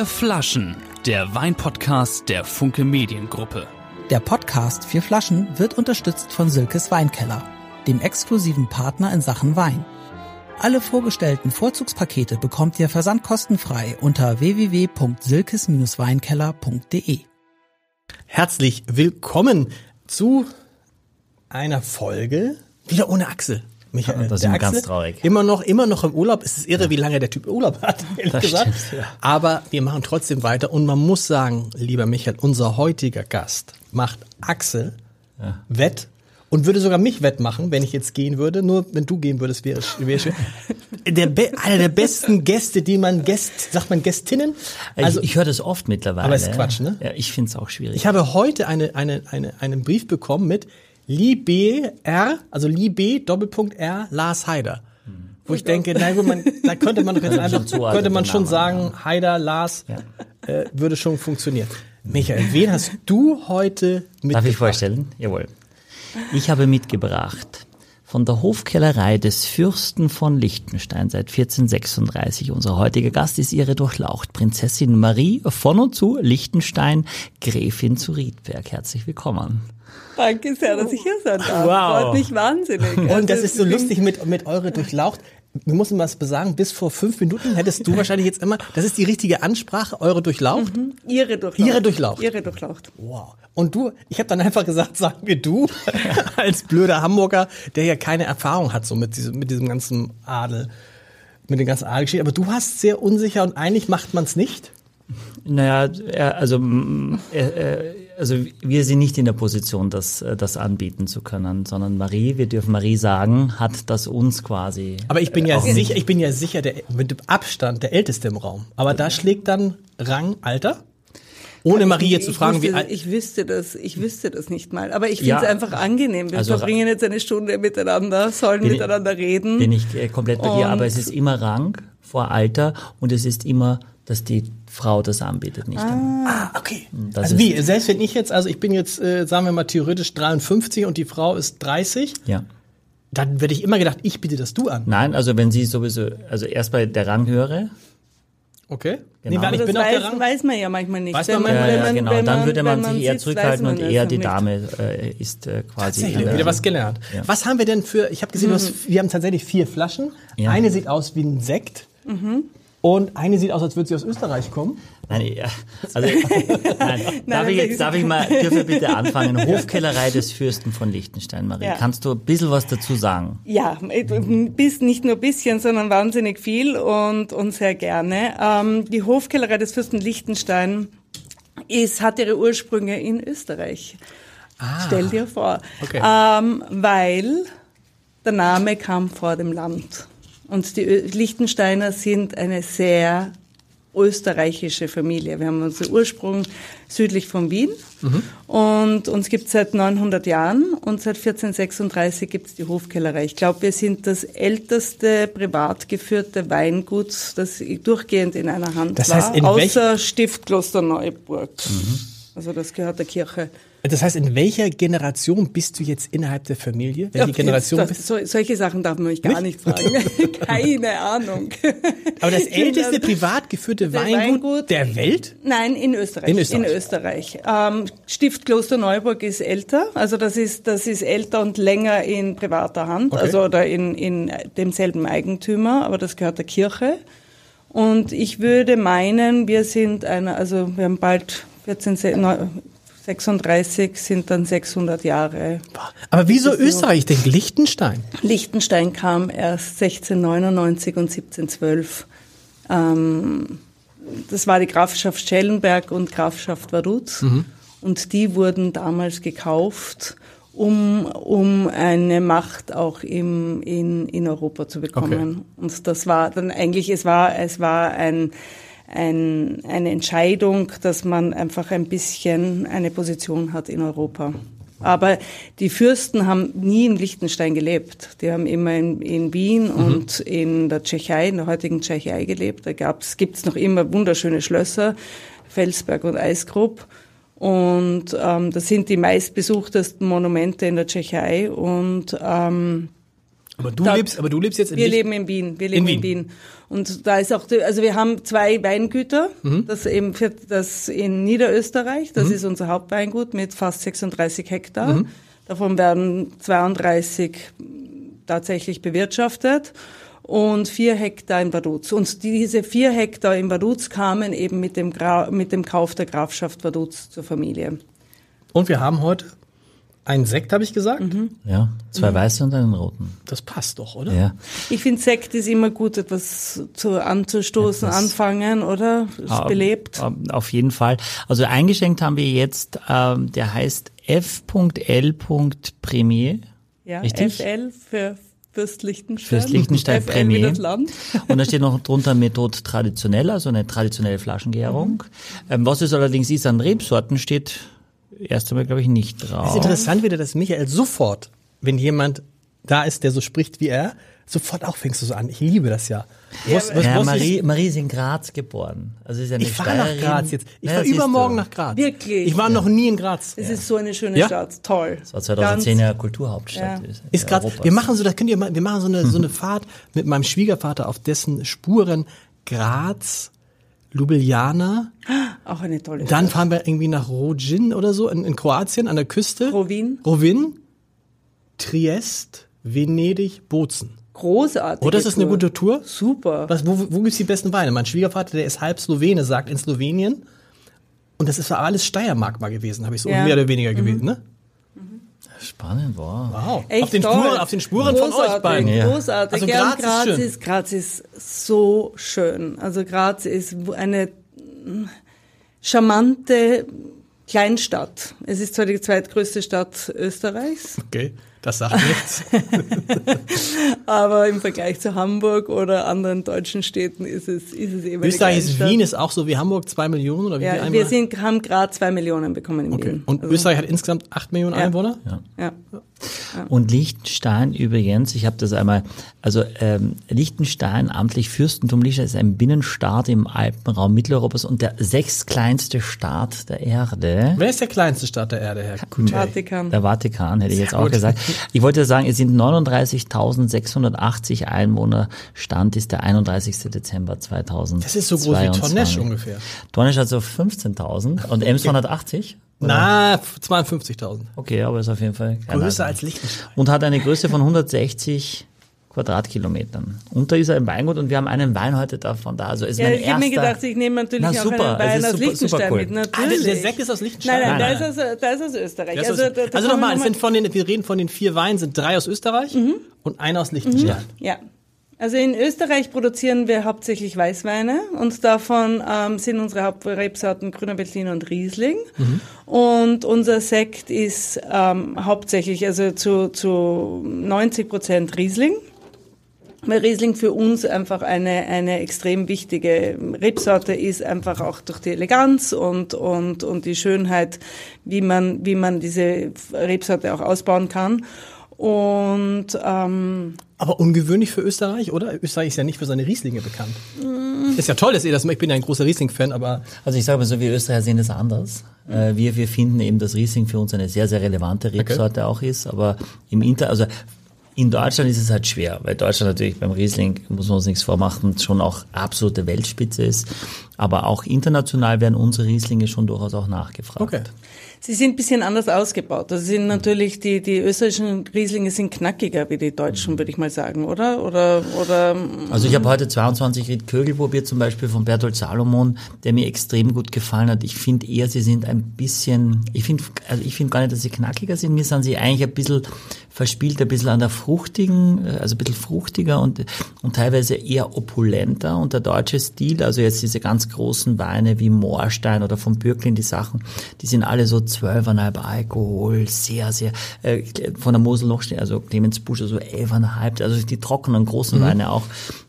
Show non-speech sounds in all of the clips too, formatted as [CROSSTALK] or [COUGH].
Vier Flaschen, der Weinpodcast der Funke Mediengruppe. Der Podcast Vier Flaschen wird unterstützt von Silkes Weinkeller, dem exklusiven Partner in Sachen Wein. Alle vorgestellten Vorzugspakete bekommt ihr versandkostenfrei unter www.silkes-weinkeller.de. Herzlich willkommen zu einer Folge wieder ohne Axel. Michael, das ist immer ganz traurig. Immer noch, immer noch im Urlaub. Es ist irre, ja. wie lange der Typ Urlaub hat, ehrlich das gesagt. Stimmt, ja. Aber wir machen trotzdem weiter und man muss sagen, lieber Michael, unser heutiger Gast macht Axel ja. wett und würde sogar mich wettmachen, wenn ich jetzt gehen würde. Nur wenn du gehen würdest, wäre es wäre schön. [LAUGHS] Der einer der besten Gäste, die man Gäst, sagt man Gästinnen? Also ich, ich höre das oft mittlerweile. Aber ist Quatsch, ne? Ja, ich finde es auch schwierig. Ich habe heute eine, eine, eine, einen Brief bekommen mit Liebe R, also Liebe Doppelpunkt R Lars Haider. Hm. Wo ich denke, na gut, man, da könnte man doch jetzt einfach, könnte man schon sagen, Haider, Lars, ja. äh, würde schon funktionieren. Michael, wen hast du heute mitgebracht? Darf ich vorstellen? Jawohl. Ich habe mitgebracht von der Hofkellerei des Fürsten von Liechtenstein seit 1436. Unser heutiger Gast ist ihre Durchlaucht, Prinzessin Marie von und zu Liechtenstein, Gräfin zu Riedberg. Herzlich willkommen. Danke sehr, dass ich hier sein darf. Wow. Freut mich wahnsinnig. Und also das ist so lustig mit, mit eure Durchlaucht. Wir müssen was besagen, bis vor fünf Minuten hättest du wahrscheinlich jetzt immer, das ist die richtige Ansprache, eure Durchlaucht? Mhm. Ihre Durchlaucht. Ihre Durchlaucht. Ihre Durchlaucht. Wow. Und du, ich habe dann einfach gesagt, sagen wir du, [LAUGHS] als blöder Hamburger, der ja keine Erfahrung hat so mit diesem, mit diesem ganzen Adel, mit den ganzen Adelgeschichten. Aber du hast sehr unsicher und eigentlich macht man es nicht. Naja, also, also wir sind nicht in der Position, das, das anbieten zu können, sondern Marie, wir dürfen Marie sagen, hat das uns quasi. Aber ich bin ja sicher, ich bin ja sicher der, mit dem Abstand der Älteste im Raum. Aber da schlägt dann Rang Alter? Ohne Marie jetzt zu fragen, wusste, wie ich wüsste das, ich wüsste das nicht mal. Aber ich finde es ja, einfach angenehm. Wir also, verbringen jetzt eine Stunde miteinander, sollen miteinander reden. Bin ich äh, komplett bei dir, aber es ist immer Rang vor Alter und es ist immer dass die Frau das anbietet, nicht ah, ah okay. Das also wie, selbst wenn ich jetzt, also ich bin jetzt, äh, sagen wir mal theoretisch 53 und die Frau ist 30. Ja. Dann werde ich immer gedacht, ich biete das du an. Nein, also wenn sie sowieso, also erst bei der Ranghöhere. Okay. Genau. Nee, ich bin das weiß, Rang. weiß man ja manchmal nicht. Weiß man, man, ja, ja, genau. Man, dann würde man, man sich eher zurückhalten und eher die Dame äh, ist äh, quasi. Tatsächlich, wieder was gelernt. Ja. Was haben wir denn für, ich habe gesehen, mhm. hast, wir haben tatsächlich vier Flaschen. Ja. Eine sieht aus wie ein Sekt. Mhm. Und eine sieht aus, als würde sie aus Österreich kommen. Nein, ja, also, [LAUGHS] nein, darf ich jetzt, darf ich mal, dürfe bitte anfangen? [LAUGHS] Hofkellerei des Fürsten von Liechtenstein, Marie. Ja. Kannst du ein bisschen was dazu sagen? Ja, bis, nicht nur ein bisschen, sondern wahnsinnig viel und, und sehr gerne. Ähm, die Hofkellerei des Fürsten Liechtenstein ist, hat ihre Ursprünge in Österreich. Ah, Stell dir vor. Okay. Ähm, weil der Name kam vor dem Land. Und die Liechtensteiner sind eine sehr österreichische Familie. Wir haben unseren Ursprung südlich von Wien mhm. und uns gibt es seit 900 Jahren und seit 1436 gibt es die Hofkellerei. Ich glaube, wir sind das älteste privat geführte Weingut, das durchgehend in einer Hand das heißt, war, außer Stift Klosterneuburg. Mhm. Also das gehört der Kirche. Das heißt, in welcher Generation bist du jetzt innerhalb der Familie? Welche ja, Generation das, bist so, Solche Sachen darf man mich gar nicht, nicht fragen. [LAUGHS] [LAUGHS] Keine Ahnung. Aber das [LAUGHS] älteste privat geführte Weingut, Weingut, der Welt? Nein, in Österreich. In Österreich. In Österreich. Ähm, Stift Kloster Neuburg ist älter. Also das ist, das ist älter und länger in privater Hand. Okay. Also oder in, in demselben Eigentümer. Aber das gehört der Kirche. Und ich würde meinen, wir sind einer, also wir haben bald 14, 36 sind dann 600 Jahre. Aber wieso Österreich? Ich denke Liechtenstein. Liechtenstein kam erst 1699 und 1712. Ähm, das war die Grafschaft Schellenberg und Grafschaft Vaduz. Mhm. Und die wurden damals gekauft, um, um eine Macht auch im, in, in Europa zu bekommen. Okay. Und das war dann eigentlich, es war, es war ein, ein, eine Entscheidung, dass man einfach ein bisschen eine Position hat in Europa. Aber die Fürsten haben nie in Liechtenstein gelebt. Die haben immer in, in Wien mhm. und in der Tschechei, in der heutigen Tschechei gelebt. Da gab's, gibt's noch immer wunderschöne Schlösser, Felsberg und Eisgrub. Und ähm, das sind die meistbesuchtesten Monumente in der Tschechei. Und ähm, Aber du, lebst, aber du lebst jetzt in Wir leben in Wien. Wir leben In in Wien. Wien. Und da ist auch, also wir haben zwei Weingüter. Mhm. Das eben für das in Niederösterreich. Das ist unser Hauptweingut mit fast 36 Hektar. Mhm. Davon werden 32 tatsächlich bewirtschaftet und vier Hektar in Vaduz. Und diese vier Hektar in Vaduz kamen eben mit dem, Gra mit dem Kauf der Grafschaft Vaduz zur Familie. Und wir haben heute einen Sekt, habe ich gesagt. Ja, zwei weiße und einen roten. Das passt doch, oder? Ja. Ich finde, Sekt ist immer gut, etwas zu anzustoßen, Etwas- anfangen, oder? Es Ah, belebt. Auf jeden Fall. Also eingeschenkt haben wir jetzt, ähm, der heißt F.L. Premier. Ja, Richtig? FL für Fürstlichtenstein. Fürs Liechtenstein FL Premier. wie das Land. [LAUGHS] Und da steht noch drunter Methode traditionell, also eine traditionelle Flaschengärung. Ähm, was es allerdings ist an Rebsorten, steht erst einmal, glaube ich, nicht Es ist drauf. interessant wieder, dass Michael sofort, wenn jemand da ist, der so spricht wie er, sofort auch fängst du so an. Ich liebe das ja. Was, was, Ja, was Marie, ist, Marie ist in Graz geboren. Also ist eine ich fahre nach. Graz jetzt. Ich Ja, fahre übermorgen nach Graz. Wirklich? Ich war noch nie in Graz. Es ist so eine schöne Ja? Stadt. Toll. Das war 2010 Ganz- ja Kulturhauptstadt. Ja. Ist Graz. Europas. Wir machen so, da könnt ihr mal, wir machen so eine, so eine [LAUGHS] Fahrt mit meinem Schwiegervater auf dessen Spuren Graz, Ljubljana. Auch eine tolle Dann Stadt. fahren wir irgendwie nach Rogin oder so in, in Kroatien an der Küste. Rovin. Rovin, Triest, Venedig, Bozen. Großartig. Oh, das ist eine gute Tour. Super. Was, wo, wo gibt's die besten Weine? Mein Schwiegervater, der ist halb Slowene, sagt in Slowenien. Und das ist alles Steiermark mal gewesen, habe ich so Ja. mehr oder weniger gewesen, ne? Spannend, wow. Wow. Echt auf den toll. Spuren, auf den Spuren von euch Großartig, beiden. Ja. Großartig. Also Graz ist Graz schön. ist, Graz ist so schön. Also Graz ist eine mm, charmante Kleinstadt. Es ist zwar die zweitgrößte Stadt Österreichs, Okay, das sagt nichts. [LAUGHS] aber im Vergleich zu Hamburg oder anderen deutschen Städten ist es, ist es eben Österreich eine ist Kleinstadt. Wien ist auch so wie Hamburg, zwei Millionen oder wie viel Ja, Einwohner? wir sind, haben gerade zwei Millionen bekommen in okay. Wien. Und Also, Österreich hat insgesamt acht Millionen Ja. Einwohner? Ja. Und Liechtenstein übrigens, ich habe das einmal, also ähm, Liechtenstein, amtlich Fürstentum Liechtenstein, ist ein Binnenstaat im Alpenraum Mitteleuropas und der sechstkleinste Staat der Erde. Wer ist der kleinste Staat der Erde, Herr Coutet? Vatikan. Der Vatikan, hätte ich jetzt Sehr auch gut. gesagt. Ich wollte sagen, es sind 39.680 Einwohner. Stand ist der 31. Dezember 2022. Das ist so groß wie Tonnesch ungefähr. Tonnesch hat so 15.000 und Ems [LAUGHS] 180. Na, 52.000. Okay, aber ist auf jeden Fall. Größer als Liechtenstein. und hat eine Größe von 160 Quadratkilometern. Und da ist er im Weingut und wir haben einen Wein heute davon da. Also ist Ja, mein ich habe mir gedacht, ich nehme natürlich Na, auch super, einen es Wein aus super- Liechtenstein super cool. mit. Ah, der, Natürlich. Sekt ist aus Liechtenstein? Nein, nein, Nein, der, Ist aus, der ist aus Österreich. Ist also, da, da also nochmal, wir den, wir reden von den vier Weinen, sind drei aus Österreich Mhm. und einer aus Liechtenstein. Ja. Also in Österreich produzieren wir hauptsächlich Weißweine und davon ähm, sind unsere Hauptrebsorten Grüner Veltliner und Riesling. Und unser Sekt ist ähm, hauptsächlich also zu, zu 90 Prozent Riesling. Weil Riesling für uns einfach eine, eine extrem wichtige Rebsorte ist, einfach auch durch die Eleganz und, und, und die Schönheit, wie man, wie man diese Rebsorte auch ausbauen kann. Und ähm, Aber ungewöhnlich für Österreich, oder? Österreich ist ja nicht für seine Rieslinge bekannt. Mm. Ist ja toll, dass ihr das macht. Ich bin ja ein großer Riesling-Fan, aber Also ich sage mal so, wir Österreicher sehen das anders. Äh, Wir, wir finden eben, dass Riesling für uns eine sehr, sehr relevante Rebsorte auch ist. Aber im Inter, also in Deutschland ist es halt schwer, weil Deutschland natürlich beim Riesling, muss man uns nichts vormachen, schon auch absolute Weltspitze ist. Aber auch international werden unsere Rieslinge schon durchaus auch nachgefragt. okay. Sie sind ein bisschen anders ausgebaut. Das sind natürlich die die österreichischen Rieslinge sind knackiger wie die deutschen, würde ich mal sagen, oder? Oder oder Also ich habe heute 22 Ried Kögel probiert, zum Beispiel von Bertolt Salomon, der mir extrem gut gefallen hat. Ich finde eher, sie sind ein bisschen, ich finde also ich finde gar nicht, dass sie knackiger sind. Mir sind sie eigentlich ein bisschen verspielt, ein bisschen an der fruchtigen, äh, also ein bisschen fruchtiger und, und teilweise eher opulenter. Und der deutsche Stil, also jetzt diese ganz großen Weine wie Moorstein oder von Bürklin, die Sachen, die sind alle so zwölfeinhalb Alkohol, sehr, sehr, äh, von der Mosel noch, also Clemens Buscher so elfeinhalb, also die trockenen großen Weine auch.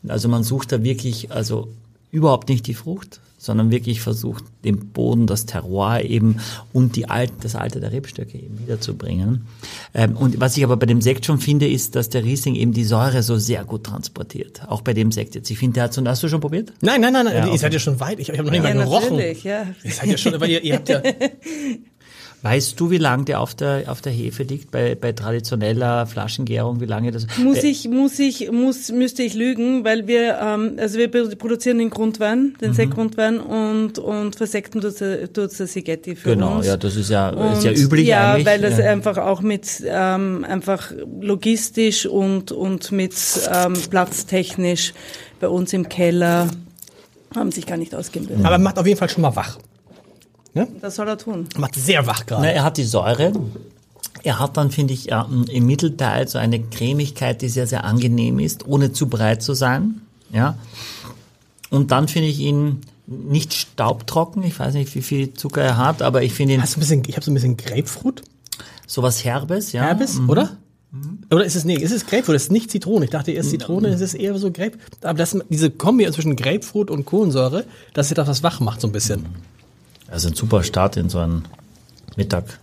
Also man sucht da wirklich, also überhaupt nicht die Frucht, sondern wirklich versucht, den Boden, das Terroir eben und die Alt, das Alter der Rebstöcke eben wiederzubringen. Ähm, und was ich aber bei dem Sekt schon finde, ist, dass der Riesling eben die Säure so sehr gut transportiert. Auch bei dem Sekt jetzt. Ich finde, der hat so, hast du schon probiert? Nein, nein, nein, nein. Ja, ihr okay. seid ja schon weit. Ich, ich habe noch nicht ja, mal gerochen. natürlich, ja. Ihr seid ja schon, weil ihr, ihr habt ja, [LAUGHS] Weißt du, wie lange der auf der, auf der Hefe liegt, bei, bei traditioneller Flaschengärung, wie lange das? Muss ich, muss ich, muss, müsste ich lügen, weil wir, ähm, also wir produzieren den Grundwein, den Sektgrundwein und, und versekten tut der Sigetti für Genau, uns. ja, das ist ja, ist ja üblich ja, eigentlich. weil das ja. einfach auch mit ähm, einfach logistisch und und mit ähm, platztechnisch bei uns im Keller haben sich gar nicht ausgehen würden. Aber macht auf jeden Fall schon mal wach. Das soll er tun. Macht sehr wach gerade. Na, er hat die Säure. Er hat dann, finde ich, ja, im Mittelteil so eine Cremigkeit, die sehr, sehr angenehm ist, ohne zu breit zu sein. Ja. Und dann finde ich ihn nicht staubtrocken. Ich weiß nicht, wie viel Zucker er hat, aber ich finde ihn Hast du ein bisschen, ich habe so ein bisschen Grapefruit. sowas Herbes, ja. Herbes, oder? Oder ist es, nee, ist es Grapefruit? Das ist nicht Zitrone. Ich dachte erst Zitrone, es ist eher so Grape. Aber das, diese Kombi zwischen Grapefruit und Kohlensäure, das ist ja das, was wach macht so ein bisschen. Also ein super Start in so einen Mittag.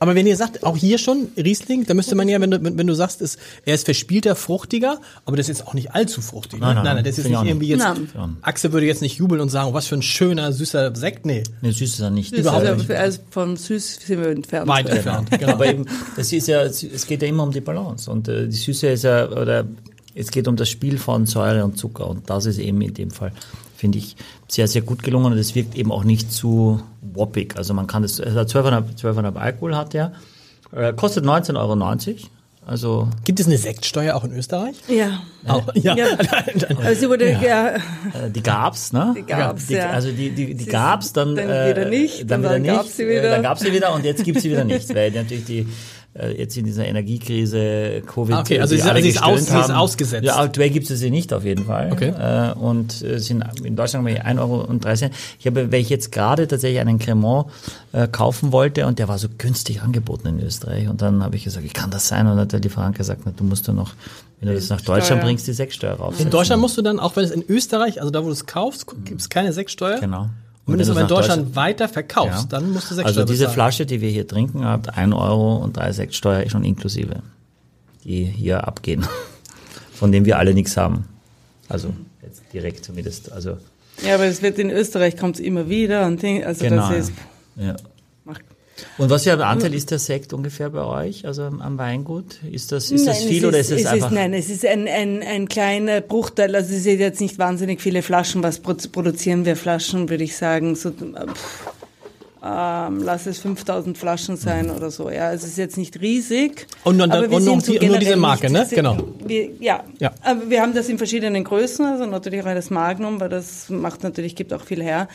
Aber wenn ihr sagt, auch hier schon Riesling, da müsste man ja, wenn du, wenn, du sagst, ist, er ist verspielter, fruchtiger, aber das ist jetzt auch nicht allzu fruchtig. ne? Nein, nein, nein, nein, das ist nicht irgendwie jetzt. Nein. Axel würde jetzt nicht jubeln und sagen, was für ein schöner, süßer Sekt. Nee, Ne, süß ist er nicht. Überhaupt also, nicht. Also vom Süß sind wir entfernt. weit entfernt. Genau. Aber eben, das ist ja, es geht ja immer um die Balance. Und äh, die Süße ist ja, oder es geht um das Spiel von Säure und Zucker. Und das ist eben in dem Fall, finde ich, sehr, sehr gut gelungen. Und es wirkt eben auch nicht zu woppig. Also man kann das, also 12,5 12,5 Alkohol hat der, äh, kostet 19,90 Euro. Also, Gibt es eine Sektsteuer auch in Österreich? Ja. Auch, ja. Ja. [LAUGHS] Also sie wurde ja. äh, die gab's, ne? Die gab's, die, ja. Also die, die, die Sie- gab's, dann, dann äh, wieder nicht, dann, dann wieder nicht, gab's sie äh, wieder. dann gab's sie wieder und jetzt gibt's sie wieder nicht, [LAUGHS] weil natürlich die äh, jetzt in dieser Energiekrise, Covid, Ah, okay, also sie- alle sie ist aus- sie ist ausgesetzt. Ja, aktuell gibt es sie nicht auf jeden Fall. Okay. Äh, und äh, sind in Deutschland wir 1,30 Euro. Ich habe, weil ich jetzt gerade tatsächlich einen Cremant äh, kaufen wollte und der war so günstig angeboten in Österreich und dann habe ich gesagt, wie kann das sein? Und dann hat der Lieferant gesagt, na, du musst ja noch, wenn du das nach Deutschland bringst, die Sechssteuer rauf. In Deutschland musst du dann, auch wenn es in Österreich, also da wo du es kaufst, gibt es keine Sektsteuer. Genau. Und wenn du es aber in nach Deutschland weiter verkaufst, dann musst du Sektsteuer Also diese bezahlen. Flasche, die wir hier trinken, hat 1 Euro und 3 Sektsteuer schon inklusive, die hier abgehen, [LAUGHS] von dem wir alle nichts haben. Also jetzt direkt zumindest. Also Ja, aber es wird in Österreich kommt es immer wieder und Ding, also genau. das ist ja. Und was für ein Anteil ist der Sekt ungefähr bei euch, also am Weingut? Ist das, ist das Nein, viel es oder ist es es einfach? nein, es ist ein, ein, ein kleiner Bruchteil. Also es sind jetzt nicht wahnsinnig viele Flaschen. Was produ- produzieren wir Flaschen, würde ich sagen. So, pff, ähm, lass es 5000 Flaschen sein oder so. Ja, es ist jetzt nicht riesig. Und dann- aber wir und sind so die- nur diese Marke, nicht- ne? Genau. Wir, ja. Ja. aber wir haben das in verschiedenen Größen. Also natürlich auch das Magnum, weil das macht natürlich, gibt auch viel her.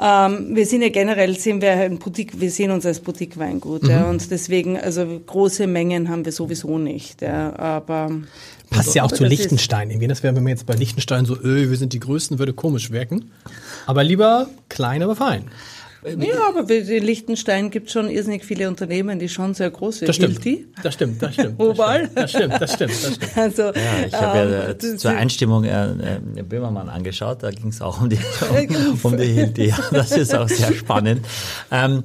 Ähm, wir sind ja generell, sind wir ein Boutique, wir sehen uns als Boutique-Weingut. Mhm. Ja, und deswegen, also große Mengen haben wir sowieso nicht. Ja, aber Passt ja auch zu Liechtenstein. Irgendwie, das wäre, wenn man jetzt bei Liechtenstein so, öh, wir sind die Größten, würde komisch wirken. Aber lieber klein, aber fein. Ja, aber in Liechtenstein gibt schon irrsinnig viele Unternehmen, die schon sehr groß sind. Das stimmt. Hilti? Das stimmt, das stimmt. [LAUGHS] das Oval? stimmt, Das stimmt, das stimmt, das stimmt. [LAUGHS] Also, Ja, ich habe ja ähm, äh, das zur Einstimmung äh, äh, Böhmermann angeschaut, da ging es auch um die, [LAUGHS] um, um die Hilde. Ja, das ist auch sehr spannend. Ähm,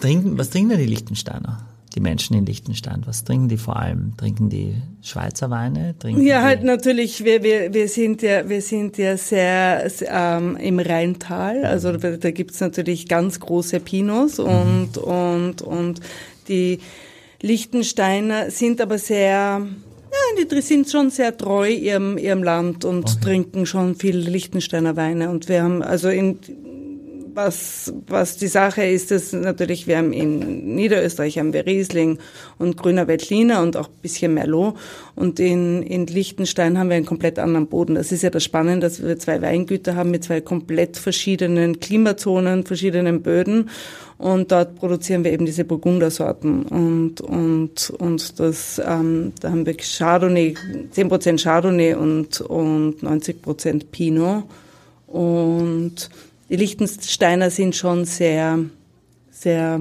trinken, was trinken denn die Liechtensteiner? Die Menschen in Liechtenstein, was trinken die vor allem? Trinken die Schweizer Weine? Trinken Ja, halt natürlich, wir, wir, wir sind ja, wir sind ja sehr ähm, im Rheintal, also da, da gibt's natürlich ganz große Pinots und, und, und die Liechtensteiner sind aber sehr, ja, die sind schon sehr treu ihrem, ihrem Land und trinken schon viel Liechtensteiner Weine. Und wir haben, also in, was, was die Sache ist, ist natürlich, wir haben in Niederösterreich haben wir Riesling und Grüner Veltliner und auch ein bisschen Merlot. Und in, in Liechtenstein haben wir einen komplett anderen Boden. Das ist ja das Spannende, dass wir zwei Weingüter haben mit zwei komplett verschiedenen Klimazonen, verschiedenen Böden. Und dort produzieren wir eben diese Burgundersorten. Und, und, und das, ähm, da haben wir Chardonnay, 10% Chardonnay und, und 90% Pinot. Und die Liechtensteiner sind schon sehr, sehr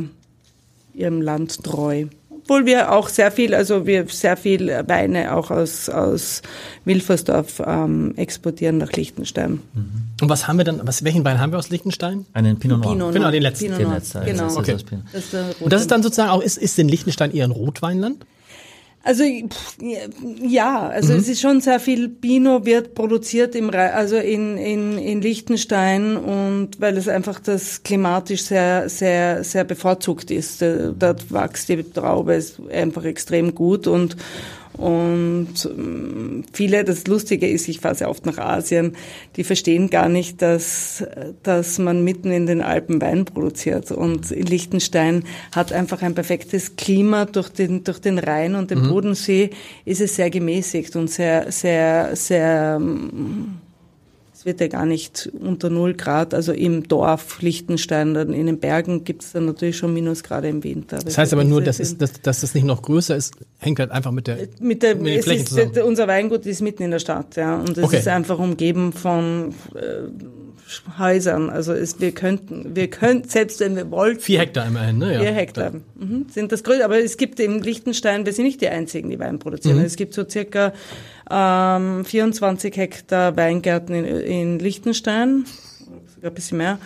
ihrem Land treu. Obwohl wir auch sehr viel, also wir sehr viel Weine auch aus, aus Wilfersdorf ähm, exportieren nach Liechtenstein. Und was haben wir dann, was, welchen Wein haben wir aus Liechtenstein? einen Pinot Noir. Pinot Genau, Noir. den letzten. Pinot Den Noir. letzten, Genau. das ist Okay. das Und das ist dann sozusagen auch, ist, ist denn Liechtenstein eher ein Rotweinland? Also ja, also mhm. es ist schon sehr viel Bino wird produziert im also in in in Liechtenstein und weil es einfach das klimatisch sehr sehr sehr bevorzugt ist. Dort wächst die Traube einfach extrem gut und und ähm, viele, das Lustige ist, ich fahre sehr oft nach Asien, die verstehen gar nicht, dass, dass man mitten in den Alpen Wein produziert. Und in Liechtenstein hat einfach ein perfektes Klima durch den, durch den Rhein und den mhm. Bodensee ist es sehr gemäßigt und sehr, sehr, sehr, ähm, wird ja gar nicht unter null Grad. Also im Dorf Liechtenstein, dann in den Bergen gibt es dann natürlich schon Minusgrade im Winter. Das heißt aber nur, dass, ist, dass, dass das nicht noch größer ist, hängt halt einfach mit der, mit der mit den Flächen ist, zusammen. Unser Weingut ist mitten in der Stadt, ja, und es okay. ist einfach umgeben von äh, Häusern. Also es, wir könnten, wir könnten, selbst wenn wir wollten. Vier Hektar immerhin, ne? Ja. Vier Hektar. Mhm, sind das größte. Aber es gibt in Liechtenstein, wir sind nicht die einzigen, die Wein produzieren. Mhm. Es gibt so circa ähm, 24 Hektar Weingärten in, in Liechtenstein, sogar ein bisschen mehr.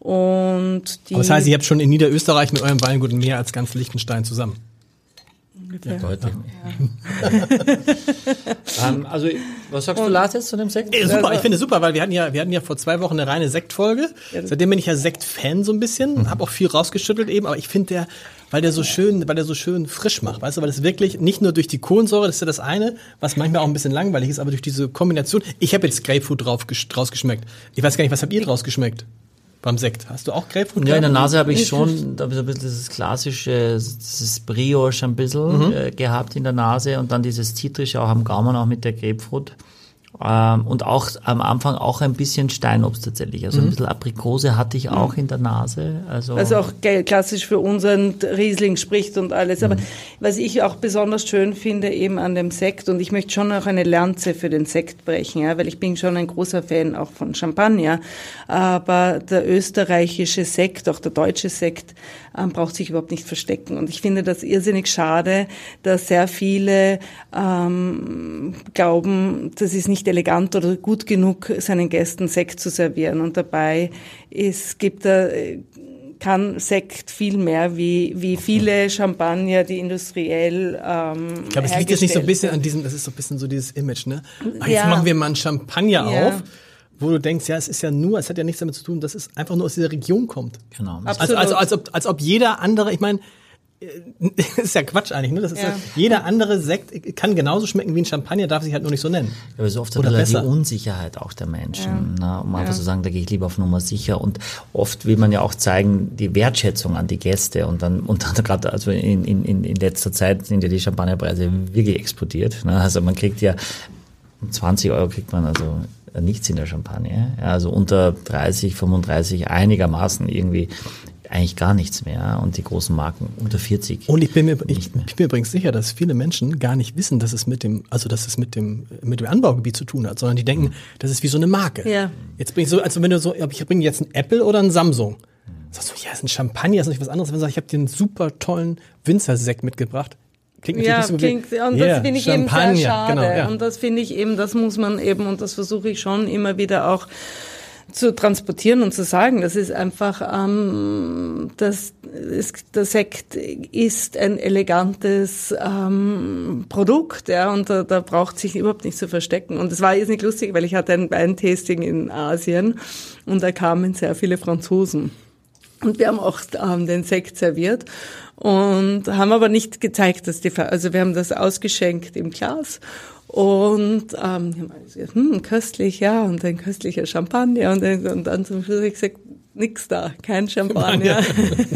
Und die Aber das heißt, ihr habt schon in Niederösterreich mit eurem Weingut mehr als ganz Liechtenstein zusammen. Ja, deutlich. Ja. um, [LAUGHS] ähm, also, was sagst du, Lars, jetzt zu dem Sekt? Ey, super, ich finde super, weil wir hatten ja, wir hatten ja vor zwei Wochen eine reine Sektfolge. Seitdem bin ich ja Sekt-Fan so ein bisschen, mhm. habe auch viel rausgeschüttelt eben, aber ich finde der, weil der so schön, weil der so schön frisch macht, weißt du, weil es wirklich nicht nur durch die Kohlensäure, das ist ja das eine, was manchmal auch ein bisschen langweilig ist, aber durch diese Kombination. Ich habe jetzt Grapefruit drauf, draus geschmeckt. Ich weiß gar nicht, was habt ihr draus geschmeckt? Beim Sekt. Hast du auch Grapefruit? Ja, in der Nase habe ich schon da so ein bisschen dieses klassische, dieses Brioche ein bisschen mhm. äh, gehabt in der Nase und dann dieses Zitrische auch am Gaumen, auch mit der Grapefruit. Ähm, und auch am Anfang auch ein bisschen Steinobst tatsächlich. Also mhm. ein bisschen Aprikose hatte ich auch mhm. in der Nase. Also, also auch klassisch für unseren Riesling spricht und alles. Aber mhm. was ich auch besonders schön finde eben an dem Sekt und ich möchte schon auch eine Lanze für den Sekt brechen, ja, weil ich bin schon ein großer Fan auch von Champagner. Aber der österreichische Sekt, auch der deutsche Sekt, ähm, braucht sich überhaupt nicht verstecken. Und ich finde das irrsinnig schade, dass sehr viele ähm, glauben, das ist nicht elegant oder gut genug, seinen Gästen Sekt zu servieren. Und dabei ist, gibt er kann Sekt viel mehr wie, wie viele Champagner, die industriell ähm, Ich glaube, es liegt jetzt nicht so ein bisschen an diesem, das ist so ein bisschen so dieses Image, ne? Ach, jetzt ja. machen wir mal einen Champagner ja. auf wo du denkst, ja, es ist ja nur, es hat ja nichts damit zu tun, dass es einfach nur aus dieser Region kommt. Genau. Also, also als, ob, als ob jeder andere, ich meine, äh, [LAUGHS] ist ja Quatsch eigentlich, ne? Das ist ja. ja. jeder andere Sekt kann genauso schmecken wie ein Champagner, darf sich halt nur nicht so nennen. Ja, aber so oft Oder die Unsicherheit auch der Menschen, ja. ne? um einfach zu sagen, da gehe ich lieber auf Nummer sicher. Und oft will man ja auch zeigen, die Wertschätzung an die Gäste und dann, und dann [LAUGHS] gerade, also in, in, in letzter Zeit sind ja die Champagnerpreise wirklich explodiert. Ne? Also man kriegt ja 20 Euro kriegt man also nichts in der Champagne. Also unter 30, 35 einigermaßen irgendwie eigentlich gar nichts mehr und die großen Marken unter 40. Und ich bin mir, ich, ich bin mir übrigens sicher, dass viele Menschen gar nicht wissen, dass es mit dem, also dass es mit dem, mit dem Anbaugebiet zu tun hat, sondern die denken, das ist wie so eine Marke. Ja. Jetzt bin ich so, also wenn du so, ich bringe jetzt ein Apple oder ein Samsung. Sagst du, ja, ist ein Champagner, ist nicht was anderes. Wenn du sagst, ich habe dir einen super tollen Winzersekt mitgebracht. Klingt ja, so klingt, und yeah, das finde ich Champagner, eben sehr schade. Genau, ja. Und das finde ich eben, das muss man eben, und das versuche ich schon immer wieder auch zu transportieren und zu sagen, das ist einfach, ähm, das ist, der Sekt ist ein elegantes ähm, Produkt, ja, und da, da braucht sich überhaupt nicht zu verstecken. Und es war jetzt nicht lustig, weil ich hatte ein Weintasting in Asien und da kamen sehr viele Franzosen. Und wir haben auch ähm, den Sekt serviert und haben aber nicht gezeigt, dass die, also wir haben das ausgeschenkt im Glas und ähm, die haben gesagt, hm, köstlich, ja, und ein köstlicher Champagner und, und dann zum Schluss habe ich gesagt, nix da, kein Champagner.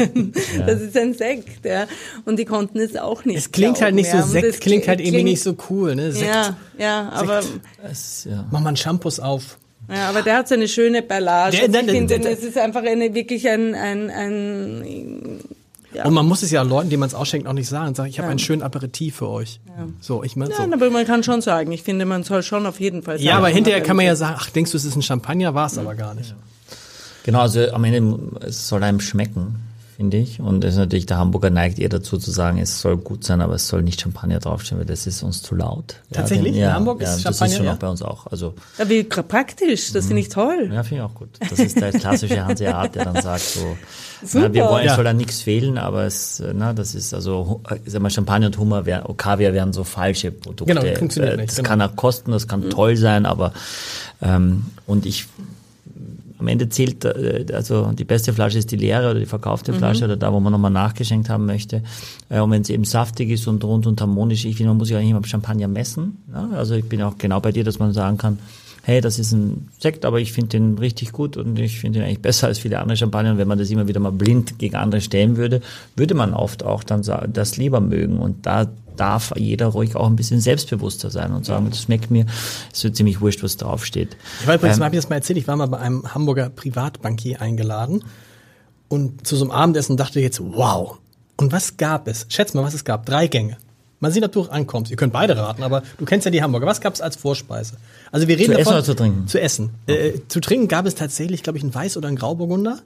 [LAUGHS] das ist ein Sekt, ja. Und die konnten es auch nicht. Es klingt halt nicht so Sekt, klingt halt irgendwie nicht so cool, ne? Sekt. Ja, ja, aber. Es, ja. Mach mal einen Shampoos auf. Ja, aber der hat so eine schöne Ballage. Der, also ich finde, es ist einfach eine, wirklich ein, ein, ein ja. Und man muss es ja Leuten, denen man es ausschenkt, auch nicht sagen. Sagen, ich habe ja. einen schönen Aperitif für euch. Ja. So, ich meine ja, so. aber man kann schon sagen. Ich finde, man soll schon auf jeden Fall sagen. Ja, aber hinterher kann man ja sagen, ach, denkst du, es ist ein Champagner? War es aber gar nicht. Genau, also am Ende es soll einem schmecken finde ich. Und es ist natürlich, der Hamburger neigt eher dazu zu sagen, es soll gut sein, aber es soll nicht Champagner draufstehen, weil das ist uns zu laut. Tatsächlich? Ja, in Hamburg ja, ist das Champagner, ist schon ja? auch bei uns auch. Also, Ja, wie praktisch, das finde ich toll. ja, finde ich auch gut. Das ist der [LAUGHS] klassische Hanseat, der dann sagt so, na, wir wollen, Ja. es soll da nichts fehlen, aber es, na, das ist also, äh, sag mal, Champagner und Hummer, wär, Kaviar wären so falsche Produkte. Genau, funktioniert Äh, nicht, Das genau. kann auch kosten, das kann toll sein, aber, ähm, und ich, am Ende zählt, äh, also die beste Flasche ist die leere oder die verkaufte Flasche oder da, wo man nochmal nachgeschenkt haben möchte. Äh, Und wenn es eben saftig ist und rund und harmonisch, ich finde, man muss ja eigentlich immer Champagner messen. Ja? Also ich bin auch genau bei dir, dass man sagen kann, hey, das ist ein Sekt, aber ich finde den richtig gut und ich finde ihn eigentlich besser als viele andere Champagner. Und wenn man das immer wieder mal blind gegen andere stellen würde, würde man oft auch dann das lieber mögen. Und da darf jeder ruhig auch ein bisschen selbstbewusster sein und sagen, das schmeckt mir, es wird ziemlich wurscht, was draufsteht. Ich war übrigens, Ähm, mal, hab ich das mal erzählt, ich war mal bei einem Hamburger Privatbankier eingeladen und zu so einem Abendessen dachte ich jetzt, wow. Und was gab es? Schätz mal, was es gab. Drei Gänge. Mal sehen, ob du ankommst. Ihr könnt beide raten, aber du kennst ja die Hamburger. Was gab es als Vorspeise? Also wir reden Zu essen davon, oder zu trinken? Zu essen. Äh, zu trinken gab es tatsächlich, glaube ich, ein Weiß oder ein Grauburgunder.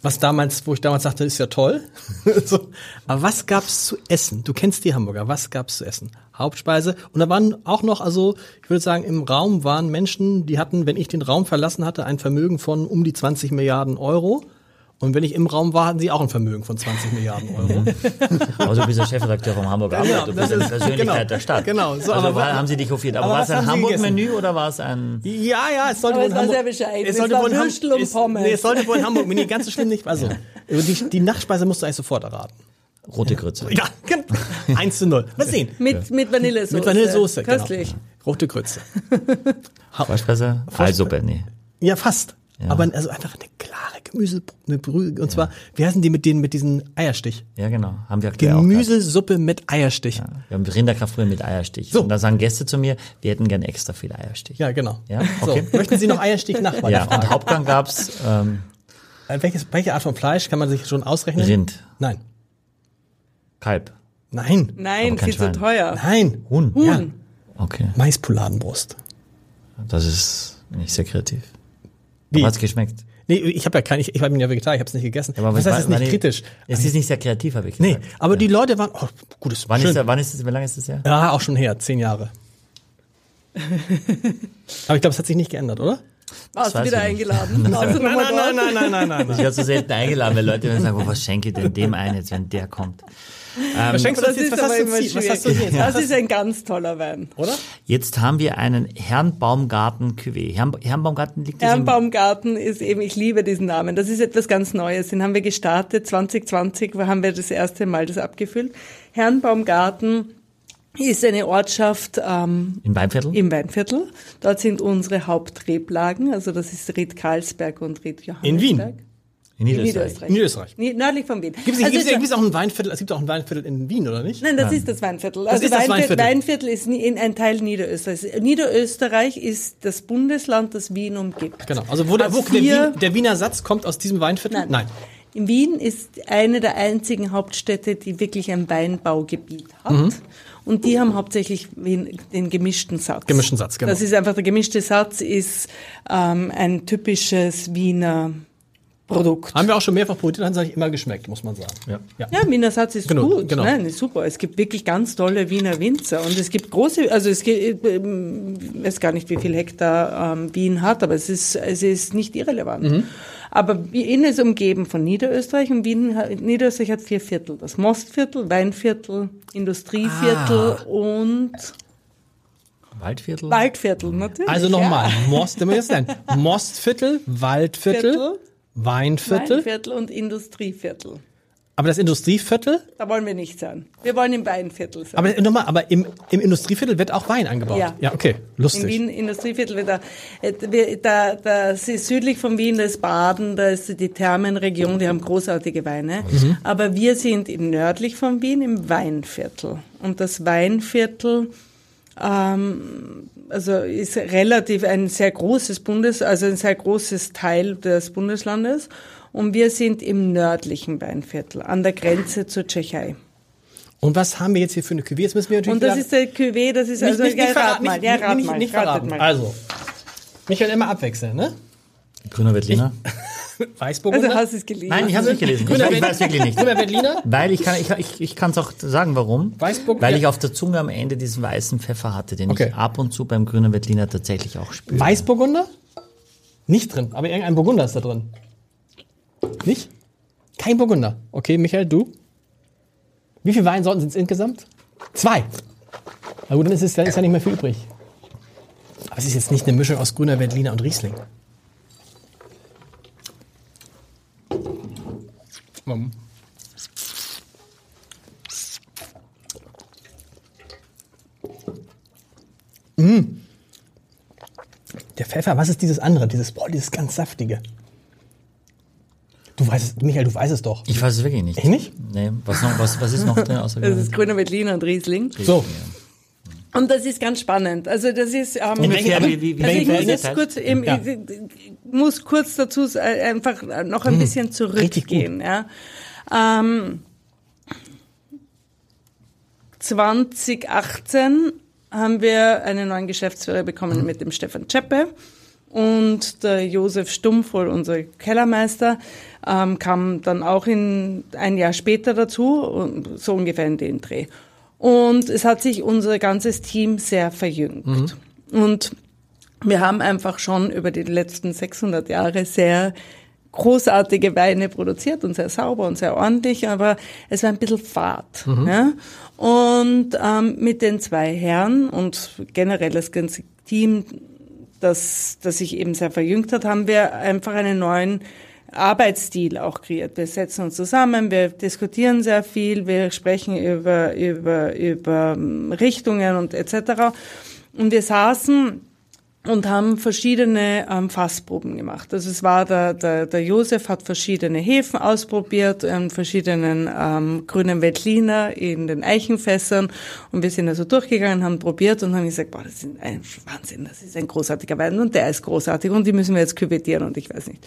Was damals, wo ich damals dachte, ist ja toll. [LAUGHS] so. Aber was gab's zu essen? Du kennst die Hamburger. Was gab's zu essen? Hauptspeise. Und da waren auch noch, also ich würde sagen, im Raum waren Menschen, die hatten, wenn ich den Raum verlassen hatte, ein Vermögen von um die 20 Milliarden Euro. Und wenn ich im Raum war, hatten sie auch ein Vermögen von 20 Milliarden Euro. Also du bist der Chefredakteur vom Hamburger Genau, Abend, du das bist eine ist- Persönlichkeit genau, der Stadt. genau, so, also aber war, wa- haben sie dich hofiert. Aber, aber war es ein Hamburg-Menü oder war es ein... Ja, ja, es sollte Aber wohl es war in Hamburg. sehr bescheiden. Es Es sollte wohl Würstel und es- Pommes. Nee, es sollte wohl in Hamburg. Nee, ganz so schlimm nicht. Also, die, die Nachspeise musst du eigentlich sofort erraten. Rote Grütze. Ja, genau. 1 zu 0. Mal sehen. Mit, mit Vanillesoße. Mit Vanillesoße. Köstlich. Genau. Rote Grütze. [LAUGHS] Vorspeise? Eissuppe, nee. Ja, fast. Ja. Aber also einfach eine klare Gemüse, eine Brühe. Und zwar, wie heißen die mit denen, mit diesen Eierstich? Ja, genau. Haben wir. Gemüsesuppe mit Eierstich. Ja, Wir haben Rinderkraftbrühe mit Eierstich. So. Und da sagen Gäste zu mir, wir hätten gern extra viel Eierstich. genau. Ja, okay. So, möchten Sie noch Eierstich nach meiner [LAUGHS] Ja, und Hauptgang gab's ähm, Äh, Welches, welche Art von Fleisch kann man sich schon ausrechnen? Rind, Nein. Kalb, Nein. Nein, viel zu Schwein. teuer. Nein. Huhn. Ja. Okay, Maispoladenbrust. das ist nicht sehr kreativ. Wie? Aber hat's geschmeckt? Nee, ich habe ja kein, ich, ich bin ja Vegetarier, ich habe es nicht gegessen. Ja, aber was heißt, es ist nicht kritisch? Es ist nicht sehr kreativ, habe ich Nee, gesagt. aber die Leute waren, oh, gutes, Wann schön. ist, wann ist das, wie lange ist das her? Ja, auch schon her, zehn Jahre. [LAUGHS] aber ich glaube, es hat sich nicht geändert, oder? Warst du wieder eingeladen? Warst du nochmal dort? nein, nein, nein, nein. Ich werde so selten eingeladen, weil Leute sagen, oh, was schenke ich denn dem ein, jetzt wenn der kommt. Was schenkst du Das uns jetzt? ist Was hast du jetzt? Was hast du jetzt? Das ist ein ganz toller Wein. Oder? Jetzt haben wir einen Herrn Baumgarten Cuvée. Herrn, Herrn Baumgarten liegt Herrenbaumgarten ist eben, ich liebe diesen Namen. Das ist etwas ganz Neues. Den haben wir gestartet. 2020 haben wir das erste Mal das abgefüllt. Herrenbaumgarten ist eine Ortschaft ähm, im Weinviertel? im Weinviertel. Dort sind unsere Hauptreblagen. Also das ist Ried Karlsberg und Ried Johannesberg. In Wien? In Niederösterreich. Niederösterreich. In Niederösterreich. Nie- Nördlich von Wien. Gibt es Also gibt's, gibt's auch ein Weinviertel? Es gibt auch ein Weinviertel in Wien, oder nicht? Nein, das ist das Weinviertel. Also ist das Weinviertel, Weinviertel. Weinviertel ist in ein Teil Niederösterreichs. Niederösterreich ist das Bundesland, das Wien umgibt. Genau. Also wo, der, wo der, Wien, der Wiener Satz kommt aus diesem Weinviertel? Nein. In Wien ist eine der einzigen Hauptstädte, die wirklich ein Weinbaugebiet hat. Mhm. Und die haben hauptsächlich den gemischten Satz. Gemischten Satz, genau. Das ist einfach, der gemischte Satz ist ähm, ein typisches Wiener Produkt. Haben wir auch schon mehrfach probiert, hat es eigentlich immer geschmeckt, muss man sagen. Ja. ja. Ja, Wiener Satz ist Genau, gut. genau. Nein, ist super. Es gibt wirklich ganz tolle Wiener Winzer und es gibt große, also es gibt, ähm, ich weiß gar nicht, wie viel Hektar ähm, Wien hat, aber es ist, es ist nicht irrelevant. Mhm. Aber Wien ist umgeben von Niederösterreich und Wien, hat- Niederösterreich hat vier Viertel. Das Mostviertel, Weinviertel, Industrieviertel Ah. und Waldviertel? Waldviertel natürlich. Also nochmal, Most, wenn wir jetzt nennen. [LAUGHS] Mostviertel, Waldviertel, Viertel, Weinviertel, Weinviertel und Industrieviertel. aber das Industrieviertel, Da wollen wir nicht sein. Wir wollen im Weinviertel sein. aber nochmal, aber im, im Industrieviertel wird auch Wein angebaut. Ja. ja okay, lustig. In Wien Industrieviertel wird da, äh, da, da ist südlich von Wien, da ist Baden, da ist die Thermenregion, die haben großartige Weine. Mhm. Aber wir sind im nördlich von Wien im Weinviertel. Und das Weinviertel ähm, also ist relativ ein sehr großes Bundes, also ein sehr großes Teil des Bundeslandes. Und wir sind im nördlichen Weinviertel, an der Grenze zur Tschechei. Und was haben wir jetzt hier für eine Cuvée? Jetzt müssen wir natürlich Und das ist der Cuvée, das ist nicht, also, nicht, nicht ja, verraten, rat mal, nicht, ja, rat nicht, mal, nicht verraten. mal. Also, Michael immer abwechseln, ne? Grüner Veltliner? [LAUGHS] Weißburgunder? Also hast du es gelesen? Nein, ich habe es nicht gelesen. Ich, ich weiß wirklich nicht. Grüner Veltliner? Weil ich kann ich, ich, ich kann es auch sagen, warum. Weißburg- Weil ich auf der Zunge am Ende diesen weißen Pfeffer hatte, den Okay. ich ab und zu beim grünen Veltliner tatsächlich auch spüre. Weißburgunder? Nicht drin, aber irgendein Burgunder ist da drin. Nicht? Kein Burgunder. Okay, Michael, du? Wie viele Weinsorten sind es insgesamt? Zwei. Na gut, dann ist, es, dann ist ja nicht mehr viel übrig. Aber es ist jetzt nicht eine Mischung aus grüner Veltliner und Riesling. Mm. Mm. Der Pfeffer, was ist dieses andere? Dieses, boah, dieses ganz saftige. Du weißt es, Michael, du weißt es doch. Ich weiß es wirklich nicht. Echt nicht? Nee, was, noch, was, was ist noch drin [LAUGHS] außer Das ist grüner Veltliner und Riesling. So, Und das ist ganz spannend. Also das ist ähm, Ungefähr wie- wie- wie- also ich muss jetzt kurz, eben, Ja. muss kurz dazu äh, einfach noch ein bisschen richtig zurückgehen. Ja. Ähm, 2018 haben wir einen neuen Geschäftsführer bekommen mit dem Stefan Czeppe. Und der Josef Stumpfohl, unser Kellermeister, ähm, kam dann auch in, ein Jahr später dazu, und so ungefähr in den Dreh. Und es hat sich unser ganzes Team sehr verjüngt. Und wir haben einfach schon über die letzten 600 Jahre sehr großartige Weine produziert und sehr sauber und sehr ordentlich, aber es war ein bisschen fad. Ja? Und ähm, mit den zwei Herren und generell das ganze Team, das, das sich eben sehr verjüngt hat, haben wir einfach einen neuen Arbeitsstil auch kreiert. Wir setzen uns zusammen, wir diskutieren sehr viel, wir sprechen über, über, über ähm, Richtungen und etc. Und wir saßen und haben verschiedene ähm, Fassproben gemacht. Also es war der, der, der Josef hat verschiedene Hefen ausprobiert, ähm, verschiedenen ähm, grünen Veltliner in den Eichenfässern und wir sind also durchgegangen, haben probiert und haben gesagt, boah, das ist ein Wahnsinn, das ist ein großartiger Wein und der ist großartig und die müssen wir jetzt küvettieren und ich weiß nicht.